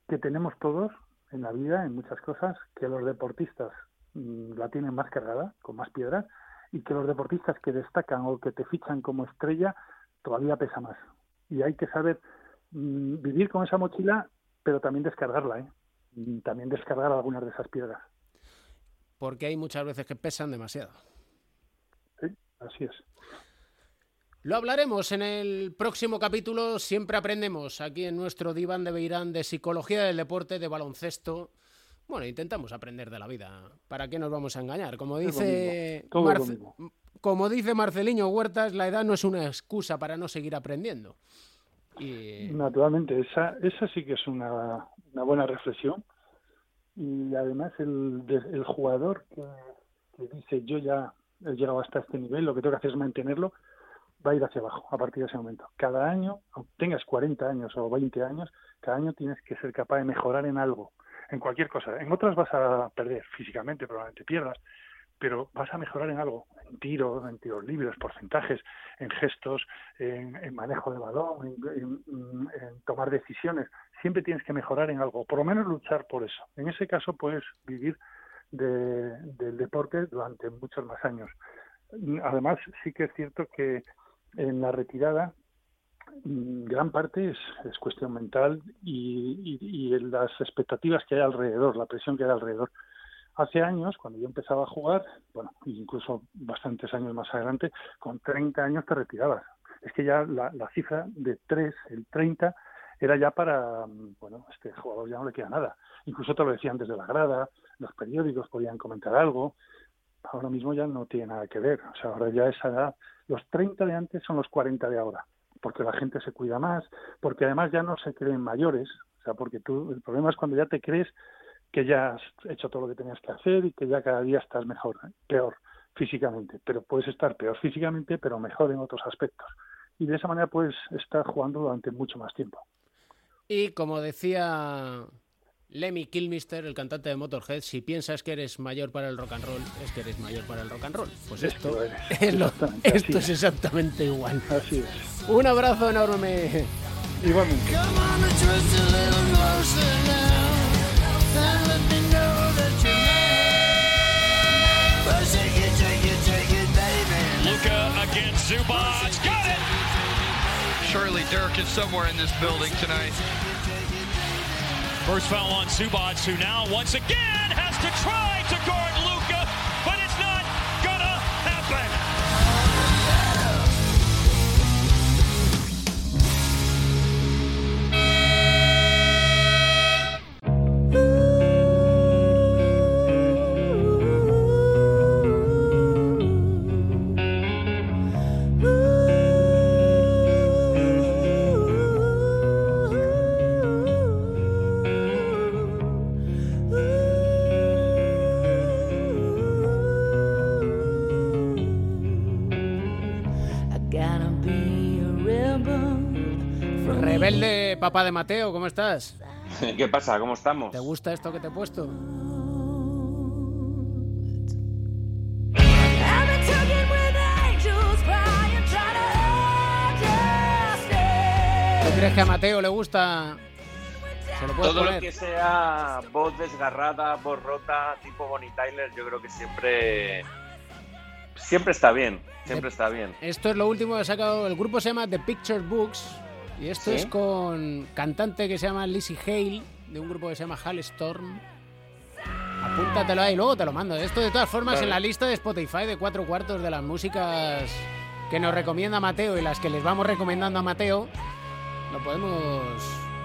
que tenemos todos en la vida, en muchas cosas, que los deportistas mm, la tienen más cargada, con más piedras, y que los deportistas que destacan o que te fichan como estrella todavía pesa más. Y hay que saber mm, vivir con esa mochila, pero también descargarla, ¿eh? También descargar algunas de esas piedras. Porque hay muchas veces que pesan demasiado. Sí, así es. Lo hablaremos en el próximo capítulo. Siempre aprendemos aquí en nuestro diván de Beirán de psicología del deporte, de baloncesto. Bueno, intentamos aprender de la vida. ¿Para qué nos vamos a engañar? Como dice, Marce- como dice Marceliño Huertas, la edad no es una excusa para no seguir aprendiendo. Y Naturalmente, esa, esa sí que es una, una buena reflexión. Y además el, el jugador que, que dice yo ya he llegado hasta este nivel, lo que tengo que hacer es mantenerlo, va a ir hacia abajo a partir de ese momento. Cada año, tengas 40 años o 20 años, cada año tienes que ser capaz de mejorar en algo, en cualquier cosa. En otras vas a perder físicamente, probablemente pierdas, pero vas a mejorar en algo, en tiro, en tiros libres, porcentajes, en gestos, en, manejo de balón, en, en- en tomar decisiones. Siempre tienes que mejorar en algo, por lo menos luchar por eso. En ese caso puedes vivir de- del deporte durante muchos más años. Además, sí que es cierto que en la retirada mm, gran parte es, es cuestión mental y, y- las expectativas que hay alrededor, la presión que hay alrededor. Hace años, cuando yo empezaba a jugar, bueno, incluso bastantes años más adelante, con 30 años te retirabas. Es que ya la, la cifra de 3, el 30, era ya para, mm, bueno, este jugador ya no le queda nada. Incluso te lo decían desde la grada, los periódicos podían comentar algo. Ahora mismo ya no tiene nada que ver. O sea, ahora ya esa edad, los 30 de antes son los 40 de ahora, porque la gente se cuida más, porque además ya no se creen mayores. O sea, porque tú, el problema es cuando ya te crees que ya has hecho todo lo que tenías que hacer y que ya cada día estás mejor, ¿eh? peor físicamente, pero puedes estar peor físicamente, pero mejor en otros aspectos. Y de esa manera puedes estar jugando durante mucho más tiempo. Y como decía Lemmy Kilmister, el cantante de Motorhead, si piensas que eres mayor para el rock and roll, es que eres mayor para el rock and roll. Pues esto, es. lo- esto es es. exactamente igual. Así es. Un abrazo enorme. Igualmente. Come on and twist a little closer now. And let me know that you're mine. Well, shake it, shake it, shake it, baby. Luca against Zubac. Got it! Surely Dirk is somewhere in this building tonight. First foul on Zubac, who now once again has to try to guard Rebelde, papá de Mateo, ¿cómo estás? ¿Qué pasa? ¿Cómo estamos? ¿Te gusta esto que te he puesto? ¿Tú crees que a Mateo le gusta? Se lo Todo lo que sea voz desgarrada, voz rota, tipo Bonnie Tyler, yo creo que siempre siempre está bien, siempre está bien. Esto es lo último que ha sacado. El grupo se llama The Picture Books. Y esto ¿Sí? es con cantante que se llama Lizzie Hale, de un grupo que se llama Storm. Apúntatelo ahí, luego te lo mando. Esto de todas formas Vale. en la lista de Spotify de cuatro cuartos de las músicas que nos recomienda Mateo y las que les vamos recomendando a Mateo, lo podemos.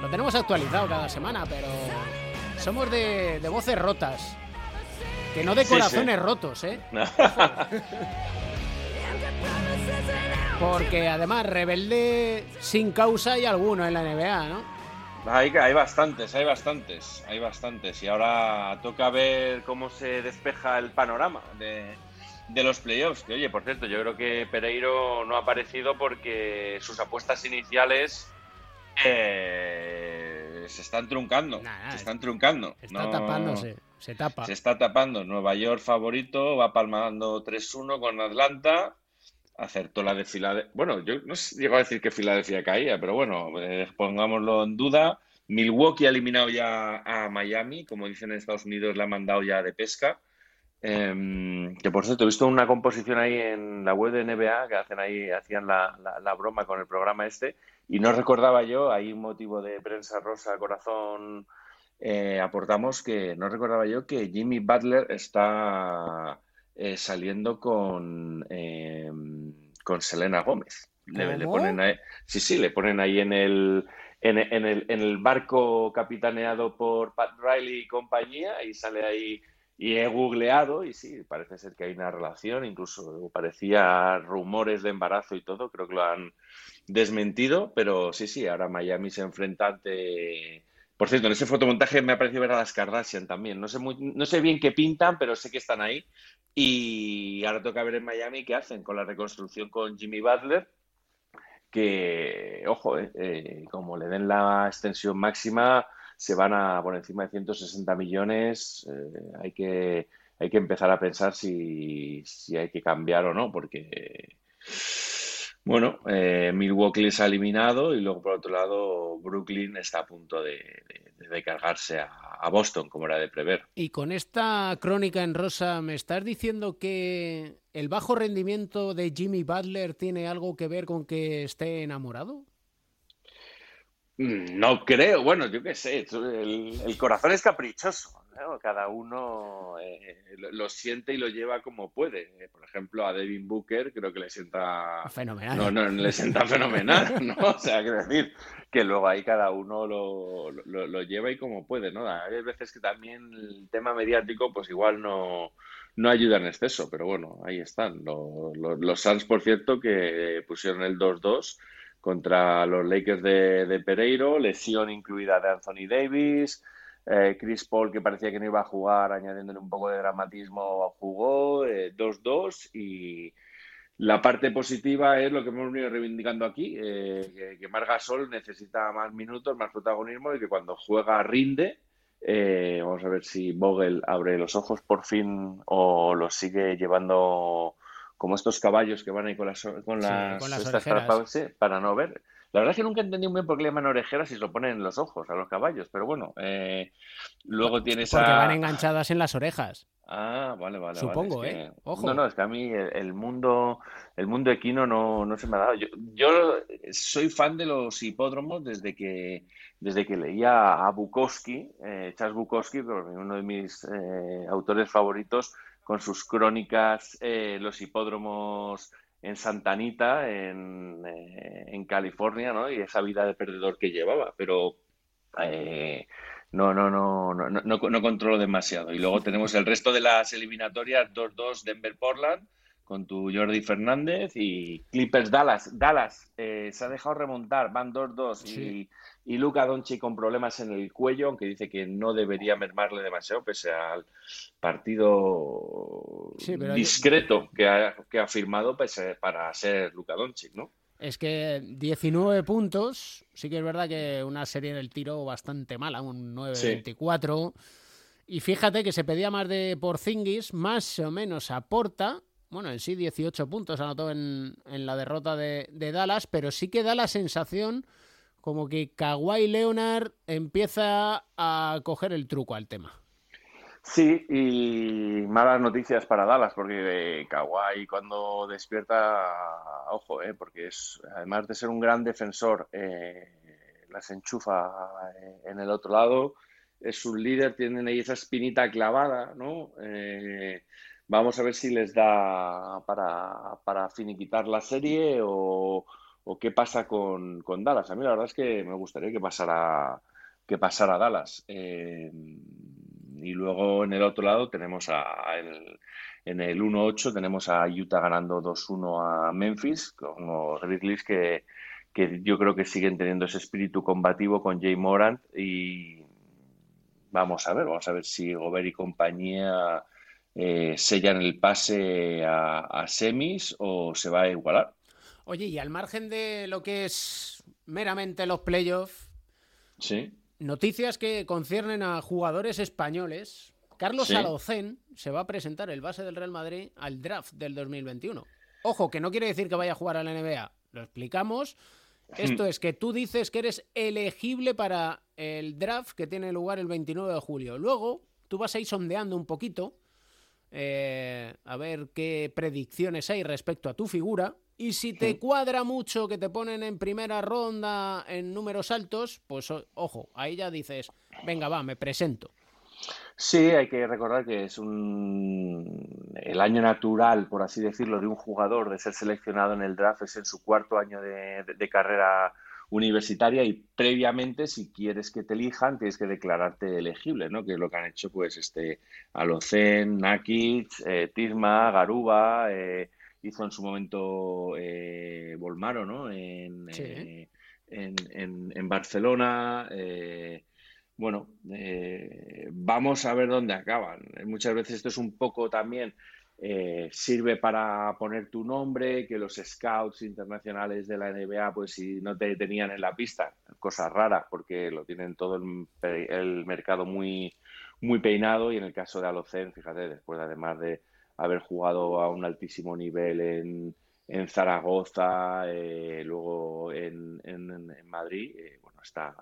Lo tenemos actualizado cada semana, pero somos de, de voces rotas. Que no de Sí, sí. corazones rotos, ¿eh? Porque además, rebelde sin causa hay alguno en la NBA, ¿no? Hay, hay bastantes, hay bastantes, hay bastantes. Y ahora toca ver cómo se despeja el panorama de, de los playoffs. Que oye, por cierto, yo creo que Pereiro no ha aparecido porque sus apuestas iniciales eh, se están truncando. Nah, se están truncando. Está No- tapándose, se tapa. Se está tapando. Nueva York favorito, va palmando 3-1 con Atlanta. Acertó la de Filadelfia. Bueno, yo no llego a decir que Filadelfia caía, pero bueno, eh, pongámoslo en duda. Milwaukee ha eliminado ya a Miami, como dicen en Estados Unidos, la ha mandado ya de pesca. Em, que por cierto, he visto una composición ahí en la web de NBA que hacen ahí, hacían la, la- la broma con el programa este, y no recordaba yo, hay un motivo de prensa rosa, corazón, eh, aportamos que no recordaba yo que Jimmy Butler está eh, saliendo con, em, con Selena Gómez. Le, ponen ahí, sí, sí, le ponen ahí en el, en, en el, en el barco capitaneado por Pat Riley y compañía y sale ahí y he googleado y sí, parece ser que hay una relación, incluso parecía rumores de embarazo y todo, creo que lo han desmentido, pero sí, sí, ahora Miami se enfrenta ante... Por cierto, en ese fotomontaje me ha parecido ver a las Kardashian también. No sé muy, no sé bien qué pintan, pero sé que están ahí. Y ahora toca ver en Miami qué hacen con la reconstrucción con Jimmy Butler, que, ojo, eh, eh, como le den la extensión máxima, se van a por encima de 160 millones. eh, hay que, empezar a pensar si hay que cambiar o no, porque, bueno, eh, Milwaukee les ha eliminado y luego, por otro lado, Brooklyn está a punto de, de- de cargarse a, a Boston, como era de prever. Y con esta crónica en rosa, ¿me estás diciendo que el bajo rendimiento de Jimmy Butler tiene algo que ver con que esté enamorado? Mm, No creo, bueno, yo qué sé, el corazón es caprichoso, Cada uno eh, lo, lo siente y lo lleva como puede. Eh, Por ejemplo, a Devin Booker creo que le sienta, Fenomenal. no, no, le sienta fenomenal, ¿no? O sea, quiero decir que luego ahí cada uno lo, lo, lo lleva y como puede, ¿no? Hay veces que también el tema mediático, pues igual no, no ayuda en exceso, pero bueno, ahí están. Lo- lo- los Suns, por cierto, que pusieron el 2-2 contra los Lakers de, de Pereiro, lesión incluida de Anthony Davis, eh, Chris Paul que parecía que no iba a jugar, añadiéndole un poco de dramatismo, jugó eh, 2-2 y la parte positiva es lo que hemos venido reivindicando aquí, eh, que, que Marc Gasol necesita más minutos, más protagonismo y que cuando juega rinde. Eh, vamos a ver si Vogel abre los ojos por fin o los sigue llevando como estos caballos que van ahí con las, con Sí, las, con las estas para no ver. La verdad es que nunca he entendido muy bien por qué le llaman orejeras si se lo ponen en los ojos a los caballos, pero bueno, eh, luego tienes Porque a... van enganchadas en las orejas. Ah, vale, vale, vale. Supongo, Es ¿eh? que- Ojo. No, no, es que a mí el, el mundo, el mundo equino no, no se me ha dado. Yo, yo soy fan de los hipódromos desde que, desde que leía a Bukowski, eh, Charles Bukowski, uno de mis eh, autores favoritos, con sus crónicas, eh, los hipódromos en Santa Anita, en, eh, en California, ¿no? Y esa vida de perdedor que llevaba. Pero eh, no, no, no, no, no, no, no controlo demasiado. Y luego tenemos el resto de las eliminatorias, 2-2 Denver-Portland, con tu Jordi Fernández y Clippers Dallas. Dallas eh, se ha dejado remontar, van 2-2 y, y Luka Doncic con problemas en el cuello, aunque dice que no debería mermarle demasiado pese al partido Sí, discreto que ha, que ha firmado pese- para ser Luka Doncic, ¿no? Es que 19 puntos, sí que es verdad que una serie del tiro bastante mala, un 9-24. Y fíjate que se pedía más de Porzingis, más o menos aporta. Bueno, en sí 18 puntos anotó en, en la derrota de, de Dallas, pero sí que da la sensación como que Kawhi Leonard empieza a coger el truco al tema. Sí, y malas noticias para Dallas, porque eh, Kawhi cuando despierta, ojo, eh, porque es, además de ser un gran defensor, eh, las enchufa eh, en el otro lado, es un líder, tienen ahí esa espinita clavada, ¿no? Vamos a ver si les da para, para finiquitar la serie o, o qué pasa con, con Dallas. A mí la verdad es que me gustaría que pasara, que pasara Dallas. Eh, y luego en el otro lado tenemos a, el- en el 1-8 tenemos a Utah ganando 2-1 a Memphis, con los Grizzlies que, que yo creo que siguen teniendo ese espíritu combativo con Jay Morant y vamos a ver, vamos a ver si Gobert y compañía eh, sellan el pase a semis o se va a igualar. Oye, y al margen de lo que es meramente los playoffs, Sí, Noticias que conciernen a jugadores españoles. Carlos Sí. Alocén se va a presentar el base del Real Madrid al draft del 2021. Ojo, que no quiere decir que vaya a jugar a la NBA. Lo explicamos. Esto es que tú dices que eres elegible para el draft que tiene lugar el 29 de julio. Luego, tú vas a ir sondeando un poquito eh, a ver qué predicciones hay respecto a tu figura. Y si te cuadra mucho que te ponen en primera ronda en números altos, pues ojo, ahí ya dices, venga, va, me presento. Sí, hay que recordar que es un el año natural, por así decirlo, de un jugador de ser seleccionado en el draft es en su cuarto año de, de- de carrera universitaria y previamente, si quieres que te elijan, tienes que declararte elegible, ¿no? Que es lo que han hecho, pues, este Alocen, Nakic, eh, Tisma, Garuba, eh, hizo en su momento eh, Volmaro, ¿no? En, Sí. eh, en, en- en Barcelona. eh, bueno, eh, vamos a ver dónde acaban. Muchas veces esto es un poco también, eh, sirve para poner tu nombre, que los scouts internacionales de la NBA, pues si no te tenían en la pista, cosa rara, porque lo tienen todo el, mercado muy, muy peinado y en el caso de Alocen, fíjate, después de, además de haber jugado a un altísimo nivel en, en Zaragoza, eh, luego en, en- en Madrid, eh, bueno, está,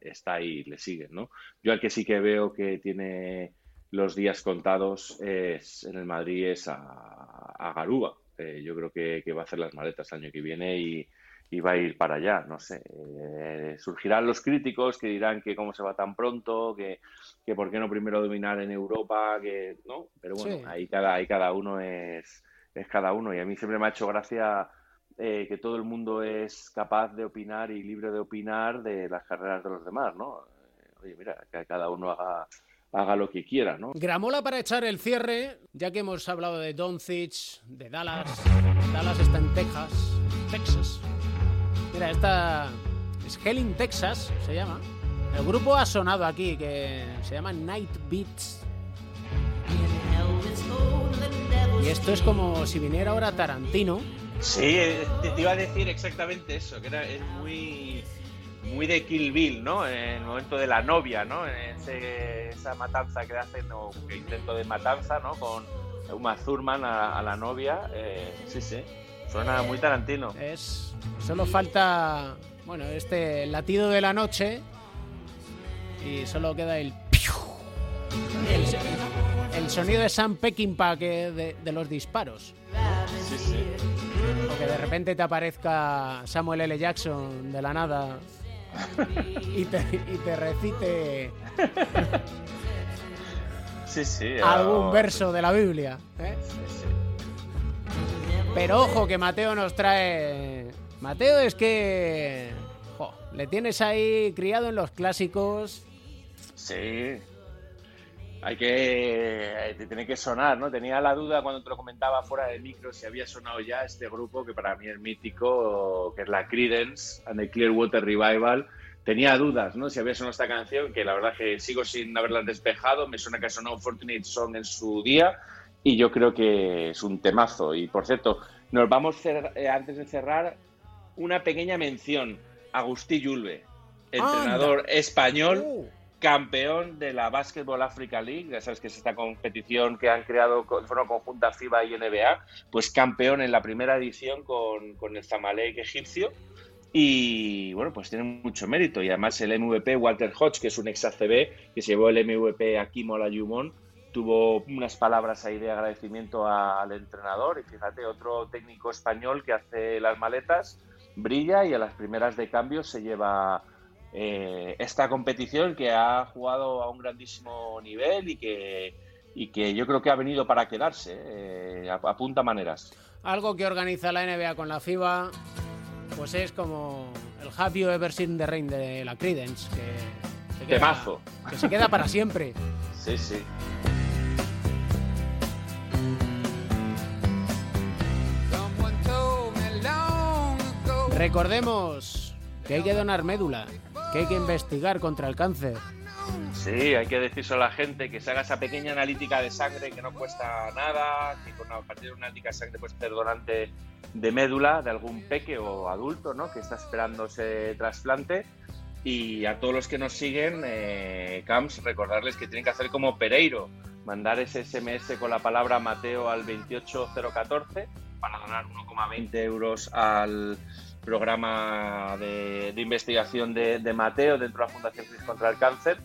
está ahí, le siguen, ¿no? Yo al que sí que veo que tiene los días contados es en el Madrid es a, a Garuba. Eh, yo creo que, que va a hacer las maletas el año que viene y, y va a ir para allá, no sé. Eh, surgirán los críticos que dirán que cómo se va tan pronto, que, que por qué no primero dominar en Europa, que no, pero bueno, Sí. ahí cada, ahí cada uno es, es cada uno y a mí siempre me ha hecho gracia eh, que todo el mundo es capaz de opinar y libre de opinar de las carreras de los demás, ¿no? Eh, Oye, mira, que cada uno haga, haga lo que quiera, ¿no? Gramola para echar el cierre, ya que hemos hablado de Doncic, de Dallas. Dallas está en Texas. Texas. Mira, esta es Helling, Texas, se llama. El grupo ha sonado aquí, que se llama Night Beats. Y esto es como si viniera ahora Tarantino. Sí, eh, te, iba a decir exactamente eso, que era, es muy, muy de Kill Bill, ¿no? En el momento de la novia, ¿no? Esa matanza que hacen, o que intento de matanza, ¿no? Con Uma Thurman a, a la novia. eh, sí, sí, suena muy Tarantino. Es. Solo falta. Bueno, este latido de la noche. Y solo queda el. El, el sonido de Sam Peckinpah que de, de los disparos. Sí, sí. O que de repente te aparezca Samuel L. Jackson de la nada y te, y te recite Sí, sí. algún ah, verso de la Biblia. ¿eh? sí, sí. Pero ojo que Mateo nos trae... Mateo es que... le tienes ahí criado en los clásicos. Sí. Hay que. Te tiene que sonar, ¿no? Tenía la duda cuando te lo comentaba fuera del micro si había sonado ya este grupo que para mí es mítico, que es la Credence and the Clearwater Revival. Tenía dudas, ¿no? Si había sonado esta canción, que la verdad que sigo sin haberla despejado. Me suena que ha sonado Fortunate Song en su día y yo creo que es un temazo. Y por cierto, nos vamos eh, antes de cerrar una pequeña mención. Agustí Yulbe, entrenador español Uh, campeón de la Basketball Africa League, ya sabes que es esta competición que han creado de forma conjunta FIBA y NBA, pues campeón en la primera edición con, con el Zamalek egipcio. Y bueno, pues tiene mucho mérito. Y además el MVP Walter Hodge, que es un ex ACB, que se llevó el MVP aquí Molayumon, tuvo unas palabras ahí de agradecimiento al entrenador y fíjate, otro técnico español que hace las maletas, brilla y a las primeras de cambio se lleva eh, esta competición que ha jugado a un grandísimo nivel y que, y que yo creo que ha venido para quedarse, eh, a, a punta maneras. algo que organiza la NBA con la FIBA, pues es como el You Ever Seen the Rain de la Credence, que se queda, Temazo. que se queda para siempre. Sí, sí. Recordemos que hay que donar médula, que hay que investigar contra el cáncer. Sí, hay que decírselo a la gente que se haga esa pequeña analítica de sangre que no cuesta nada, que con a partir de una analítica de sangre puedes ser donante de médula de algún peque o adulto, ¿no? Que está esperando ese trasplante. Y a todos los que nos siguen, eh, recordarles que tienen que hacer como Pereiro, mandar ese SMS con la palabra Mateo al 28014 para donar 1,20 euros al programa de, de investigación de, de Mateo dentro de la Fundación Cris contra el Cáncer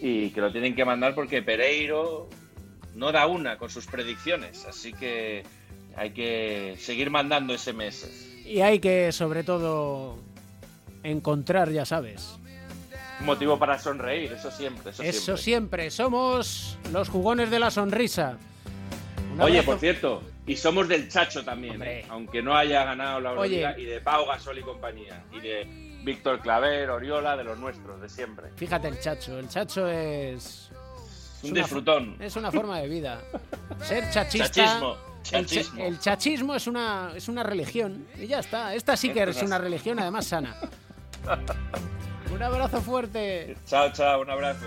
y que lo tienen que mandar porque Pereiro no da una con sus predicciones, así que hay que seguir mandando SMS. Y hay que, sobre todo, encontrar, ya sabes. Motivo para sonreír, eso siempre, eso, Eso siempre. siempre. Somos los jugones de la sonrisa. Oye, por cierto, y somos del Chacho también. ¿eh? aunque no haya ganado la Euroliga, y de Pau Gasol y compañía, y de Víctor Claver, Oriola, de los nuestros, de siempre. Fíjate el chacho. El chacho es. Un una disfrutón. Es una forma de vida. Ser chachista. Chachismo, El, cha- chachismo. el chachismo es una, es una religión. Y ya está. Esta sí que es una religión, además sana. Un abrazo fuerte. Chao, chao, un abrazo.